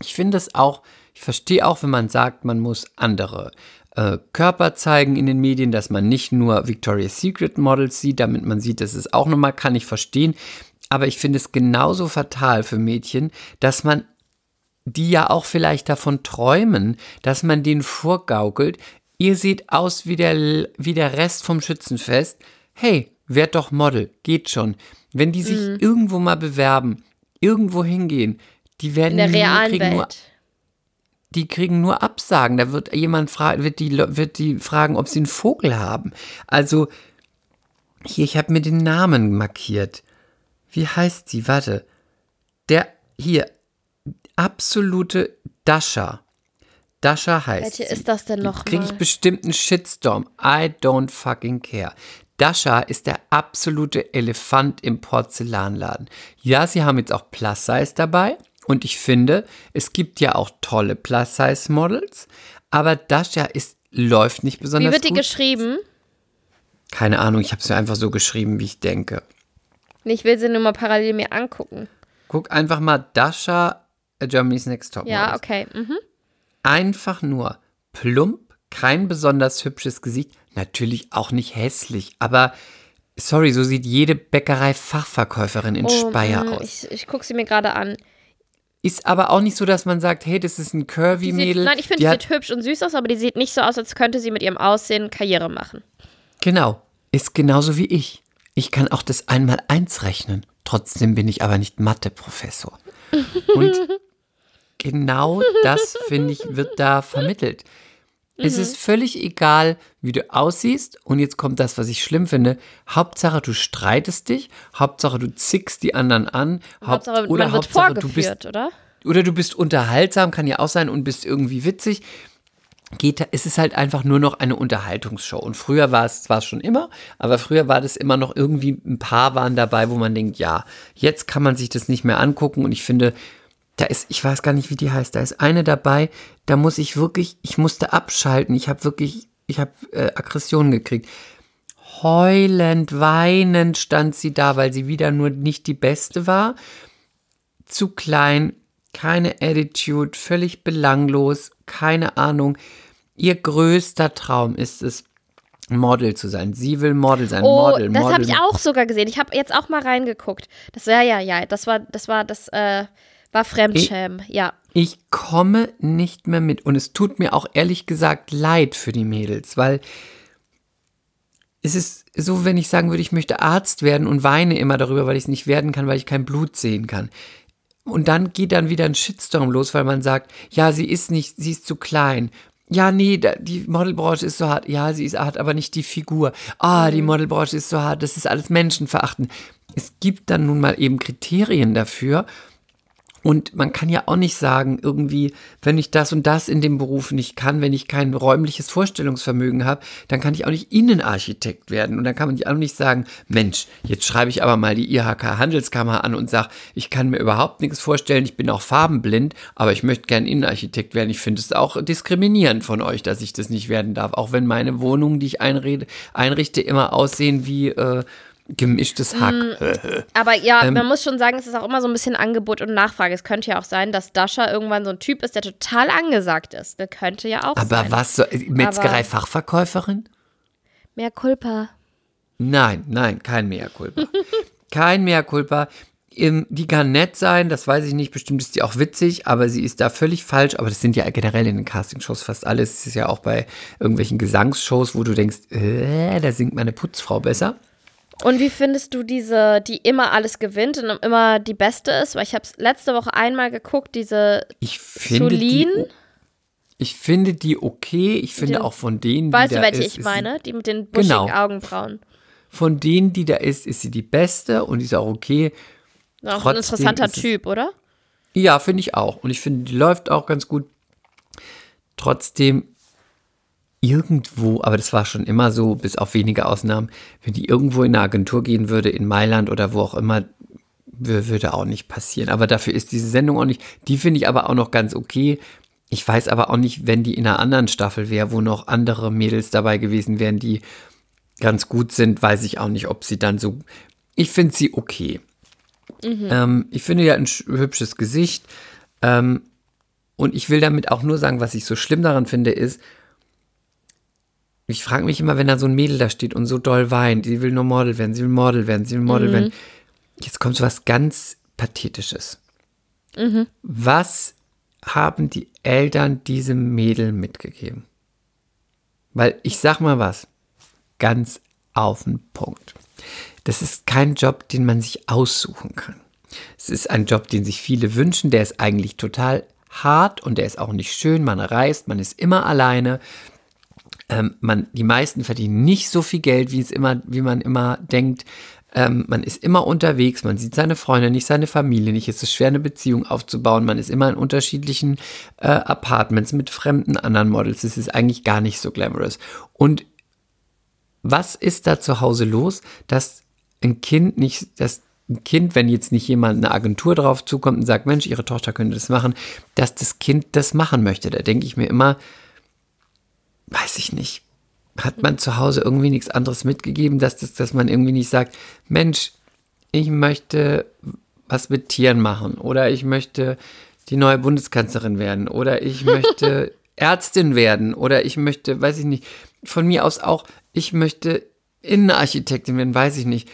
ich finde das auch, ich verstehe auch, wenn man sagt, man muss andere äh, Körper zeigen in den Medien, dass man nicht nur Victoria's Secret Models sieht, damit man sieht, dass es auch nochmal kann ich verstehen. Aber ich finde es genauso fatal für Mädchen, dass man die ja auch vielleicht davon träumen, dass man denen vorgaukelt, ihr seht aus wie der, wie der Rest vom Schützenfest. Hey, werd doch Model, geht schon. Wenn die sich Mhm. irgendwo mal bewerben, irgendwo hingehen, die werden In der realen kriegen nur Welt. Die kriegen nur Absagen. Da wird jemand fragen, wird die, wird die fragen, ob sie einen Vogel haben. Also, hier, ich habe mir den Namen markiert. Wie heißt sie? Warte. Der, hier, absolute Dasha. Dasha heißt Welche sie. ist das denn noch Kriege ich bestimmt einen Shitstorm. I don't fucking care. Dasha ist der absolute Elefant im Porzellanladen. Ja, sie haben jetzt auch Plus-Size dabei. Und ich finde, es gibt ja auch tolle Plus-Size-Models. Aber Dasha ist, läuft nicht Wie besonders wird die gut. geschrieben? Keine Ahnung, ich habe mir einfach so geschrieben, wie ich denke. Ich will sie nur mal parallel mir angucken. Guck einfach mal Dasha, äh, Germany's Next Top Ja, okay. Mhm. Einfach nur plump, kein besonders hübsches Gesicht, natürlich auch nicht hässlich, aber sorry, so sieht jede Bäckerei-Fachverkäuferin in Speyer mm, aus. Ich, ich gucke sie mir gerade an. Ist aber auch nicht so, dass man sagt, hey, das ist ein Curvy-Mädel. nein, ich finde, die die sieht hübsch und süß aus, aber die sieht nicht so aus, als könnte sie mit ihrem Aussehen Karriere machen. Genau, ist genauso wie ich. Ich kann auch das einmal eins rechnen. Trotzdem bin ich aber nicht Mathe-Professor. Und genau das, finde ich, wird da vermittelt. Es ist völlig egal, wie du aussiehst. Und jetzt kommt das, was ich schlimm finde. Hauptsache, du streitest dich. Hauptsache, du zickst die anderen an. Haupt- Hauptsache, oder man Hauptsache, du bist oder? oder du bist unterhaltsam, kann ja auch sein, und bist irgendwie witzig. Geht, es ist halt einfach nur noch eine Unterhaltungsshow. Und früher war es zwar schon immer, aber früher war das immer noch irgendwie ein paar waren dabei, wo man denkt, ja, jetzt kann man sich das nicht mehr angucken. Und ich finde, Da ist, ich weiß gar nicht, wie die heißt. Da ist eine dabei, da muss ich wirklich, ich musste abschalten. Ich habe wirklich, ich habe äh, Aggressionen gekriegt. Heulend, weinend stand sie da, weil sie wieder nur nicht die Beste war. Zu klein, keine Attitude, völlig belanglos, keine Ahnung. Ihr größter Traum ist es, Model zu sein. Sie will Model sein. Oh, Model, das habe ich auch sogar gesehen. Ich habe jetzt auch mal reingeguckt. Das ja, ja, ja. Das war, das war, das äh, war Fremdschämen. Ja. Ich komme nicht mehr mit. Und es tut mir auch ehrlich gesagt leid für die Mädels, weil es ist so, wenn ich sagen würde, ich möchte Arzt werden und weine immer darüber, weil ich es nicht werden kann, weil ich kein Blut sehen kann. Und dann geht dann wieder ein Shitstorm los, weil man sagt, ja, sie ist nicht, sie ist zu klein. Ja, nee, die Modelbranche ist so hart. Ja, sie ist hart, aber nicht die Figur. Ah, die Modelbranche ist so hart. Das ist alles Menschenverachten. Es gibt dann nun mal eben Kriterien dafür. Und man kann ja auch nicht sagen, irgendwie, wenn ich das und das in dem Beruf nicht kann, wenn ich kein räumliches Vorstellungsvermögen habe, dann kann ich auch nicht Innenarchitekt werden. Und dann kann man auch nicht sagen, Mensch, jetzt schreibe ich aber mal die IHK Handelskammer an und sage, ich kann mir überhaupt nichts vorstellen, ich bin auch farbenblind, aber ich möchte gern Innenarchitekt werden. Ich finde es auch diskriminierend von euch, dass ich das nicht werden darf. Auch wenn meine Wohnungen, die ich einrede, einrichte, immer aussehen wie äh, gemischtes Hack. Aber ja, Ähm, man muss schon sagen, es ist auch immer so ein bisschen Angebot und Nachfrage. Es könnte ja auch sein, dass Dasha irgendwann so ein Typ ist, der total angesagt ist. Das könnte ja auch aber sein. was so, Metzgerei-Fachverkäuferin? Mehr Culpa. Nein, nein, kein Mea culpa. kein Mea culpa. Ähm, Die kann nett sein, das weiß ich nicht. Bestimmt ist die auch witzig, aber sie ist da völlig falsch. Aber das sind ja generell in den Castingshows fast alles. Es ist ja auch bei irgendwelchen Gesangsshows, wo du denkst, äh, da singt meine Putzfrau besser. Und wie findest du diese, die immer alles gewinnt und immer die Beste ist? Weil ich habe es letzte Woche einmal geguckt, diese Ich finde die, Solin. ich finde die okay. Ich finde Den- auch von denen, die Weißt du, welche ist, ich meine? Die mit den buschigen Genau. Augenbrauen. Von denen, die da ist, ist sie die beste und die ist auch okay. Auch ein Trotzdem interessanter ist es- Typ, oder? Ja, finde ich auch. Und ich finde, die läuft auch ganz gut. Trotzdem irgendwo, aber das war schon immer so, bis auf wenige Ausnahmen, wenn die irgendwo in eine Agentur gehen würde, in Mailand oder wo auch immer, wür- würde auch nicht passieren. Aber dafür ist diese Sendung auch nicht, die finde ich aber auch noch ganz okay. Ich weiß aber auch nicht, wenn die in einer anderen Staffel wäre, wo noch andere Mädels dabei gewesen wären, die ganz gut sind, weiß ich auch nicht, ob sie dann so. Ich finde sie okay. Ähm, ich finde ja ein sch- hübsches Gesicht. Ähm, und ich will damit auch nur sagen, was ich so schlimm daran finde, ist, ich frage mich immer, wenn da so ein Mädel da steht und so doll weint, sie will nur Model werden, sie will Model werden, sie will Model werden. Jetzt kommt so was ganz Pathetisches. Was haben die Eltern diesem Mädel mitgegeben? Weil ich sag mal was, ganz auf den Punkt. Das ist kein Job, den man sich aussuchen kann. Es ist ein Job, den sich viele wünschen, der ist eigentlich total hart und der ist auch nicht schön. Man reist, man ist immer alleine. Ähm, man, die meisten verdienen nicht so viel Geld, wie, es immer, wie man immer denkt. Ähm, man ist immer unterwegs, man sieht seine Freunde nicht, seine Familie nicht. Es ist schwer, eine Beziehung aufzubauen. Man ist immer in unterschiedlichen äh, Apartments mit fremden anderen Models. Es ist eigentlich gar nicht so glamorous. Und was ist da zu Hause los, dass ein Kind nicht, dass ein Kind, wenn jetzt nicht jemand eine Agentur drauf zukommt und sagt, Mensch, ihre Tochter könnte das machen, dass das Kind das machen möchte. Da denke ich mir immer, weiß ich nicht. Hat man zu Hause irgendwie nichts anderes mitgegeben, dass, das, dass man irgendwie nicht sagt, Mensch, ich möchte was mit Tieren machen oder ich möchte die neue Bundeskanzlerin werden oder ich möchte Ärztin werden oder ich möchte, weiß ich nicht, von mir aus auch, ich möchte Innenarchitektin werden, weiß ich nicht.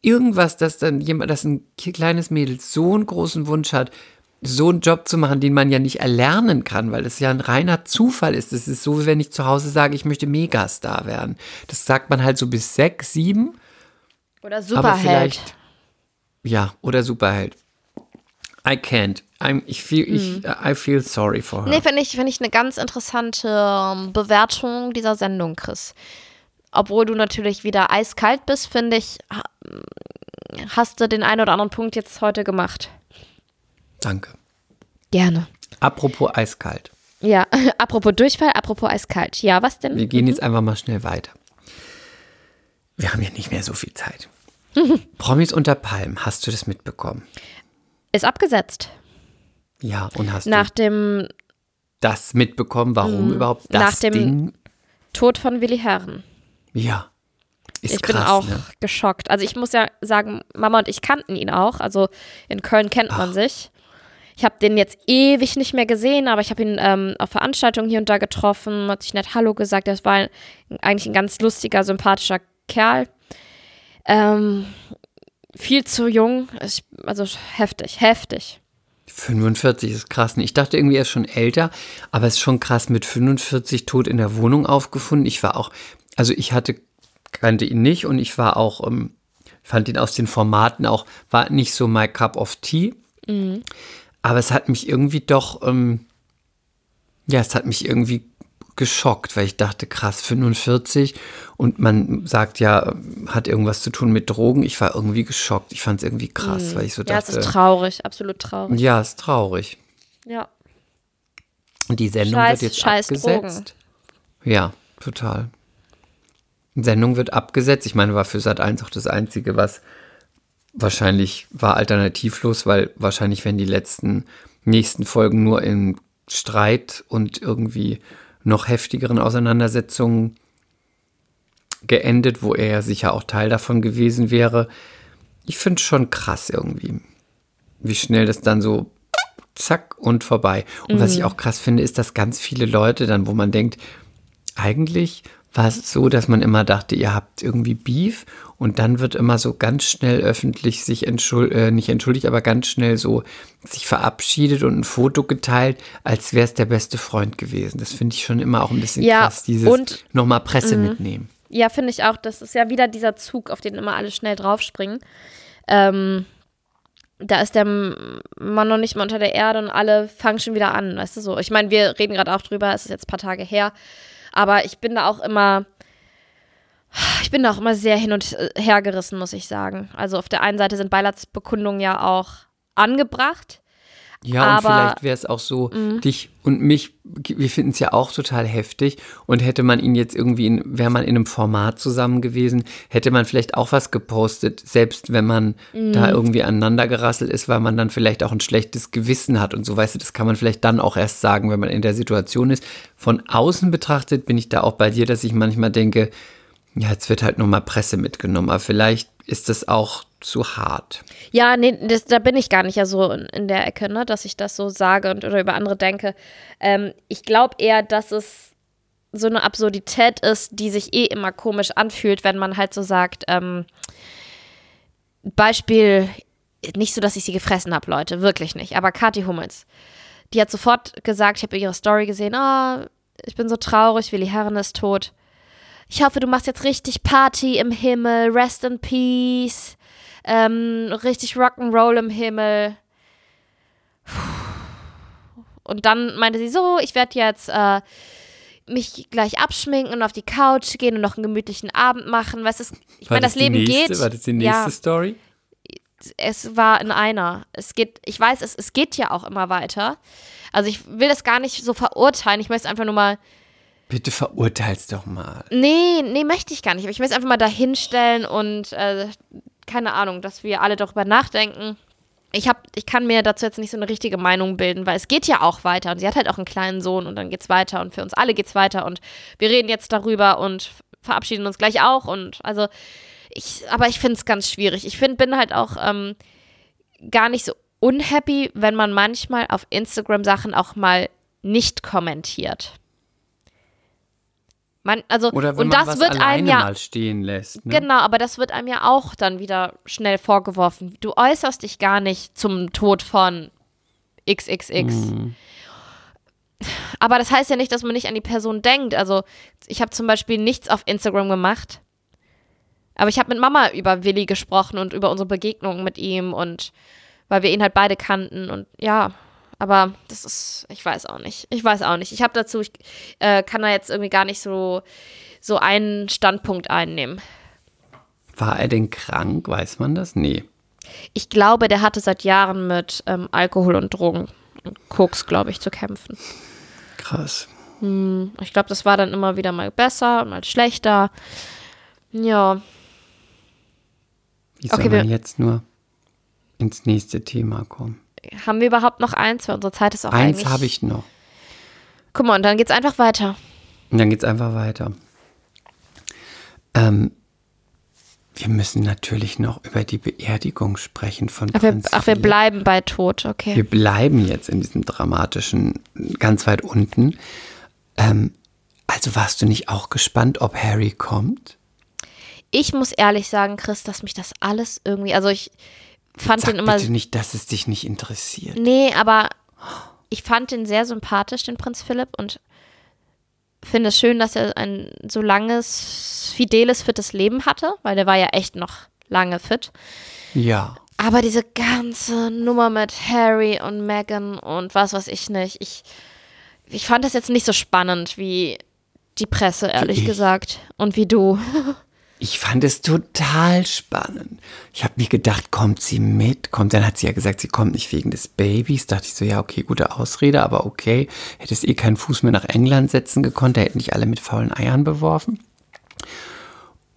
Irgendwas, dass dann jemand, dass ein kleines Mädel so einen großen Wunsch hat, so einen Job zu machen, den man ja nicht erlernen kann, weil es ja ein reiner Zufall ist. Es ist so, wie wenn ich zu Hause sage, ich möchte Megastar werden. Das sagt man halt so bis sechs, sieben. Oder Superheld. ja, oder Superheld. I can't. I'm, ich feel, ich, I feel sorry for her. Nee, finde ich, find ich eine ganz interessante ähm, Bewertung dieser Sendung, Chris. Obwohl du natürlich wieder eiskalt bist, finde ich, ha- hast du den einen oder anderen Punkt jetzt heute gemacht. Danke. Gerne. Apropos eiskalt. Ja, apropos Durchfall, apropos eiskalt. Ja, was denn? Wir gehen jetzt einfach mal schnell weiter. Wir haben ja nicht mehr so viel Zeit. Promis unter Palmen, hast du das mitbekommen? Ist abgesetzt. Ja, und hast Nach du dem das mitbekommen, warum überhaupt das nach dem- Ding? Tod von Willi Herren. Ja. Ist ich krass, bin auch ne? geschockt. Also ich muss ja sagen, Mama und ich kannten ihn auch. Also in Köln kennt man sich. Ich habe den jetzt ewig nicht mehr gesehen, aber ich habe ihn ähm, auf Veranstaltungen hier und da getroffen, hat sich nett Hallo gesagt. Das war ein, eigentlich ein ganz lustiger, sympathischer Kerl. Ähm, viel zu jung, also heftig, heftig. 45 ist krass. Ich dachte irgendwie, er ist schon älter, aber es ist schon krass mit 45 tot in der Wohnung aufgefunden. Ich war auch, also ich hatte, kannte ihn nicht und ich war auch, ähm, fand ihn aus den Formaten auch, war nicht so my cup of tea. Aber es hat mich irgendwie doch, ähm, ja, es hat mich irgendwie geschockt, weil ich dachte, krass, 45 und man sagt ja, hat irgendwas zu tun mit Drogen. Ich war irgendwie geschockt. Ich fand es irgendwie krass, weil ich so Ja, es dachte, ist traurig, absolut traurig. ja, ist traurig. Ja. Und die Sendung Scheiß- wird jetzt scheiß abgesetzt. Ja, total. Die Sendung wird abgesetzt. Ich meine, war für Sat 1 auch das Einzige, was wahrscheinlich war alternativlos, weil wahrscheinlich werden die letzten nächsten Folgen nur in Streit und irgendwie noch heftigeren Auseinandersetzungen geendet, wo er ja sicher auch Teil davon gewesen wäre. Ich finde es schon krass irgendwie, wie schnell das dann so zack und vorbei. Und was ich auch krass finde, ist, dass ganz viele Leute dann, wo man denkt, eigentlich war es so, dass man immer dachte, ihr habt irgendwie Beef und dann wird immer so ganz schnell öffentlich sich entschuld äh, nicht entschuldigt, aber ganz schnell so sich verabschiedet und ein Foto geteilt, als wäre es der beste Freund gewesen. Das finde ich schon immer auch ein bisschen Ja, krass, dieses und- nochmal Presse mitnehmen. Ja, finde ich auch. Das ist ja wieder dieser Zug, auf den immer alle schnell draufspringen. Ähm, da ist der Mann noch nicht mal unter der Erde und alle fangen schon wieder an, weißt du so. Ich meine, wir reden gerade auch drüber, es ist jetzt ein paar Tage her, aber ich bin da auch immer, ich bin da auch immer sehr hin und her gerissen, muss ich sagen. Also auf der einen Seite sind Beileidsbekundungen ja auch angebracht. Ja, und Aber- Mhm. vielleicht wäre es auch so, dich und mich, wir finden es ja auch total heftig. Und hätte man ihn jetzt irgendwie, in, wäre man in einem Format zusammen gewesen, hätte man vielleicht auch was gepostet, selbst wenn man Mhm. da irgendwie aneinander gerasselt ist, weil man dann vielleicht auch ein schlechtes Gewissen hat und so, weißt du, das kann man vielleicht dann auch erst sagen, wenn man in der Situation ist. Von außen betrachtet bin ich da auch bei dir, dass ich manchmal denke, ja, jetzt wird halt nur mal Presse mitgenommen, aber vielleicht ist das auch zu hart. Ja, nee, das, da bin ich gar nicht ja so in, in der Ecke, ne, dass ich das so sage und oder über andere denke. Ähm, ich glaube eher, dass es so eine Absurdität ist, die sich eh immer komisch anfühlt, wenn man halt so sagt, ähm, Beispiel, nicht so, dass ich sie gefressen habe, Leute, wirklich nicht, aber Kathi Hummels, die hat sofort gesagt, ich habe ihre Story gesehen, oh, ich bin so traurig, Willi Herren ist tot. Ich hoffe, du machst jetzt richtig Party im Himmel, Rest in Peace, ähm, richtig Rock'n'Roll im Himmel. Und dann meinte sie so, ich werde jetzt äh, mich gleich abschminken und auf die Couch gehen und noch einen gemütlichen Abend machen. Weißt du, es- ich meine, das Leben nächste, geht. War das die nächste ja, Story? es war in einer. Es geht, ich weiß, es, es geht ja auch immer weiter. Also ich will das gar nicht so verurteilen. Ich möchte einfach nur mal, Bitte verurteil's doch mal. nee, nee, möchte ich gar nicht. Aber ich möchte es einfach mal dahinstellen und äh, keine Ahnung, dass wir alle darüber nachdenken. Ich, hab, ich kann mir dazu jetzt nicht so eine richtige Meinung bilden, weil es geht ja auch weiter. Und sie hat halt auch einen kleinen Sohn und dann geht's weiter und für uns alle geht's weiter. Und wir reden jetzt darüber und verabschieden uns gleich auch. Und also, ich, aber ich finde es ganz schwierig. Ich find, bin halt auch ähm, gar nicht so unhappy, wenn man manchmal auf Instagram Sachen auch mal nicht kommentiert. Man, also, Oder wenn und man das was wird einem ja mal stehen lässt. Ne? Genau, aber das wird einem ja auch dann wieder schnell vorgeworfen. Du äußerst dich gar nicht zum Tod von XXX. Aber das heißt ja nicht, dass man nicht an die Person denkt. Also ich habe zum Beispiel nichts auf Instagram gemacht. Aber ich habe mit Mama über Willi gesprochen und über unsere Begegnungen mit ihm und weil wir ihn halt beide kannten und ja, aber das ist, ich weiß auch nicht. Ich weiß auch nicht. Ich habe dazu, ich äh, kann da jetzt irgendwie gar nicht so, so einen Standpunkt einnehmen. War er denn krank? Weiß man das? Nee. Ich glaube, der hatte seit Jahren mit ähm, Alkohol und Drogen und Koks, glaube ich, zu kämpfen. Krass. Ich glaube, das war dann immer wieder mal besser, mal schlechter. Ja, Wie soll Okay, man jetzt nur ins nächste Thema kommen? Haben wir überhaupt noch eins? Weil unsere Zeit ist auch Eins habe ich noch. Guck mal, und dann geht's einfach weiter. Und dann geht's einfach weiter. Ähm, wir müssen natürlich noch über die Beerdigung sprechen von Ach, wir, Prinz ach, wir bleiben bei Tod, okay. Wir bleiben jetzt in diesem dramatischen, ganz weit unten. Ähm, also warst du nicht auch gespannt, ob Harry kommt? Ich muss ehrlich sagen, Chris, dass mich das alles irgendwie, also ich fand Sag den immer, bitte nicht, dass es dich nicht interessiert. nee, aber ich fand den sehr sympathisch, den Prinz Philipp, und finde es schön, dass er ein so langes, fideles, fittes Leben hatte, weil der war ja echt noch lange fit. Ja. Aber diese ganze Nummer mit Harry und Meghan und was weiß ich nicht, ich, ich fand das jetzt nicht so spannend wie die Presse, ehrlich ich. gesagt. Und wie du. Ich fand es total spannend. Ich habe mir gedacht, kommt sie mit? Kommt, dann hat sie ja gesagt, sie kommt nicht wegen des Babys. Dachte ich so, ja, okay, gute Ausrede, aber okay. Hättest eh keinen Fuß mehr nach England setzen gekonnt, da hätten dich alle mit faulen Eiern beworfen.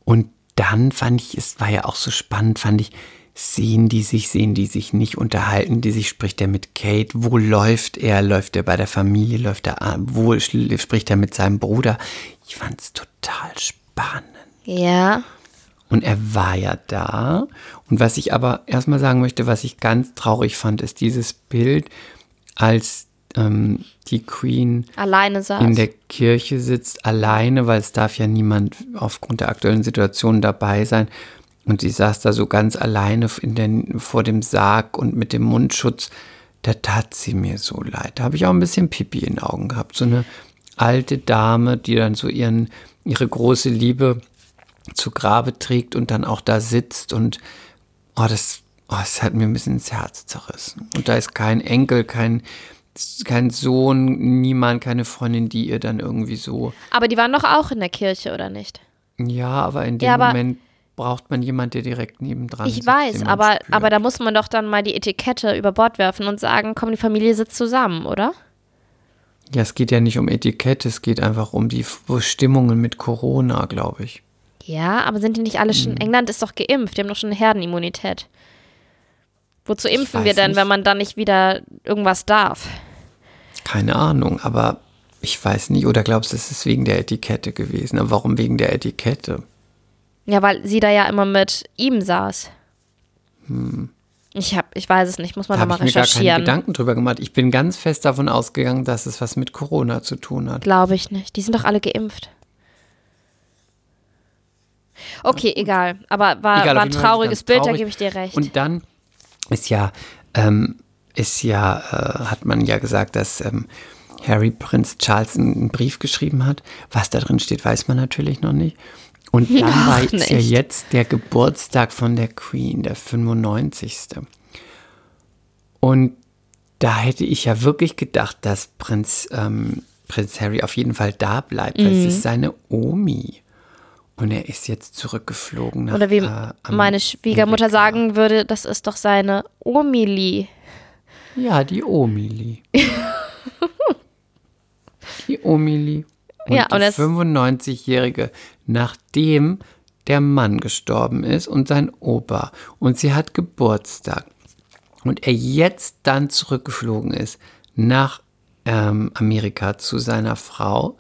Und dann fand ich, es war ja auch so spannend, fand ich, sehen die sich, sehen die sich nicht, unterhalten die sich, spricht er mit Kate, wo läuft er, läuft er bei der Familie, läuft er, an? wo spricht er mit seinem Bruder. Ich fand es total spannend. Ja. Und er war ja da. Und was ich aber erstmal sagen möchte, was ich ganz traurig fand, ist dieses Bild, als ähm, die Queen Alleine saß. in der Kirche sitzt, alleine, weil es darf ja niemand aufgrund der aktuellen Situation dabei sein. Und sie saß da so ganz alleine in den, vor dem Sarg und mit dem Mundschutz. Da tat sie mir so leid. Da habe ich auch ein bisschen Pipi in den Augen gehabt. So eine alte Dame, die dann so ihren, ihre große Liebe zu Grabe trägt und dann auch da sitzt und oh, das, oh, das hat mir ein bisschen ins Herz zerrissen. Und da ist kein Enkel, kein, kein Sohn, niemand, keine Freundin, die ihr dann irgendwie so. aber die waren doch auch in der Kirche, oder nicht? Ja, aber in dem Ja, aber- Moment braucht man jemanden, der direkt nebendran Ich sitzt, weiß, den man aber, spürt. aber da muss man doch dann mal die Etikette über Bord werfen und sagen, komm, die Familie sitzt zusammen, oder? Ja, es geht ja nicht um Etikette, es geht einfach um die Stimmungen mit Corona, glaube ich. Ja, aber sind die nicht alle Hm. schon. England ist doch geimpft, die haben doch schon eine Herdenimmunität. Wozu impfen wir denn, nicht. wenn man dann nicht wieder irgendwas darf? Keine Ahnung, aber ich weiß nicht. Oder glaubst du, es ist wegen der Etikette gewesen? Aber warum wegen der Etikette? Ja, weil sie da ja immer mit ihm saß. Ich hab, ich weiß es nicht, muss man Hm. Da nochmal habe ich mir gar keine recherchieren. Gedanken drüber gemacht. Ich bin ganz fest davon ausgegangen, dass es was mit Corona zu tun hat. Glaube ich nicht. Die sind doch alle geimpft. Okay, egal. Aber war, Egal, war ein trauriges Bild, da traurig. gebe ich dir recht. Und dann ist ja, ähm, ist ja, äh, hat man ja gesagt, dass ähm, Harry Prinz Charles einen Brief geschrieben hat. Was da drin steht, weiß man natürlich noch nicht. Und dann Ach, war jetzt ja jetzt der Geburtstag von der Queen, der 95. Und da hätte ich ja wirklich gedacht, dass Prinz, ähm, Prinz Harry auf jeden Fall da bleibt, weil Mhm. es ist seine Omi. Und er ist jetzt zurückgeflogen nach Oder wie äh, meine Schwiegermutter Amerika. sagen würde, das ist doch seine Omili. Ja, die Omili. die Omili. Und Ja, und die es- 95-Jährige, nachdem der Mann gestorben ist und sein Opa. Und sie hat Geburtstag. Und er jetzt dann zurückgeflogen ist nach ähm, Amerika zu seiner Frau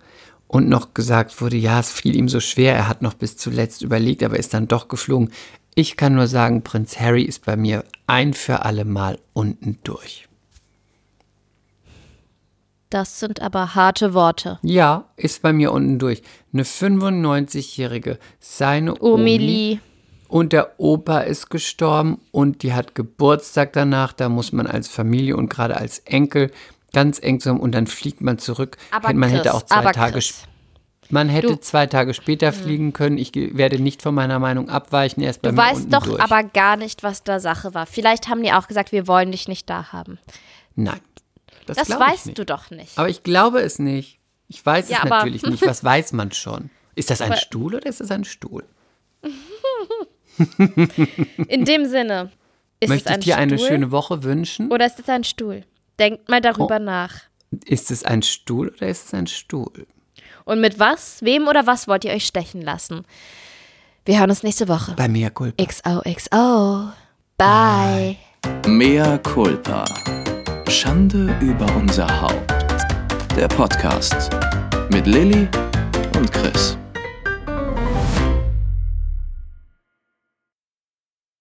und noch gesagt wurde, ja, es fiel ihm so schwer, er hat noch bis zuletzt überlegt, aber ist dann doch geflogen. Ich kann nur sagen, Prinz Harry ist bei mir ein für alle Mal unten durch. Das sind aber harte Worte. Ja, ist bei mir unten durch. Eine 95-Jährige, seine Omi Omili. und der Opa ist gestorben und die hat Geburtstag danach. Da muss man als Familie und gerade als Enkel ganz eng zusammen und dann fliegt man zurück. Aber man Chris, hätte auch zwei Tage Chris. sp- man hätte Du- zwei Tage später fliegen können. Ich werde nicht von meiner Meinung abweichen. Er ist bei Du weißt doch durch. aber gar nicht, was da Sache war. Vielleicht haben die auch gesagt, wir wollen dich nicht da haben. Nein, das, Das ich weißt du doch nicht. Aber ich glaube es nicht. Ich weiß Ja, es natürlich nicht. Was weiß man schon? Ist das ein Aber- Stuhl oder ist das ein Stuhl? In dem Sinne. Ist Möchte es ich ein dir eine Stuhl schöne Woche wünschen? Oder ist es ein Stuhl? Denkt mal darüber nach. Ist es ein Stuhl oder ist es ein Stuhl? Und mit was, wem oder was wollt ihr euch stechen lassen? Wir hören uns nächste Woche. Bei mir Culpa. XOXO. Bye. Mea culpa. Schande über unser Haupt. Der Podcast mit Lilly und Chris.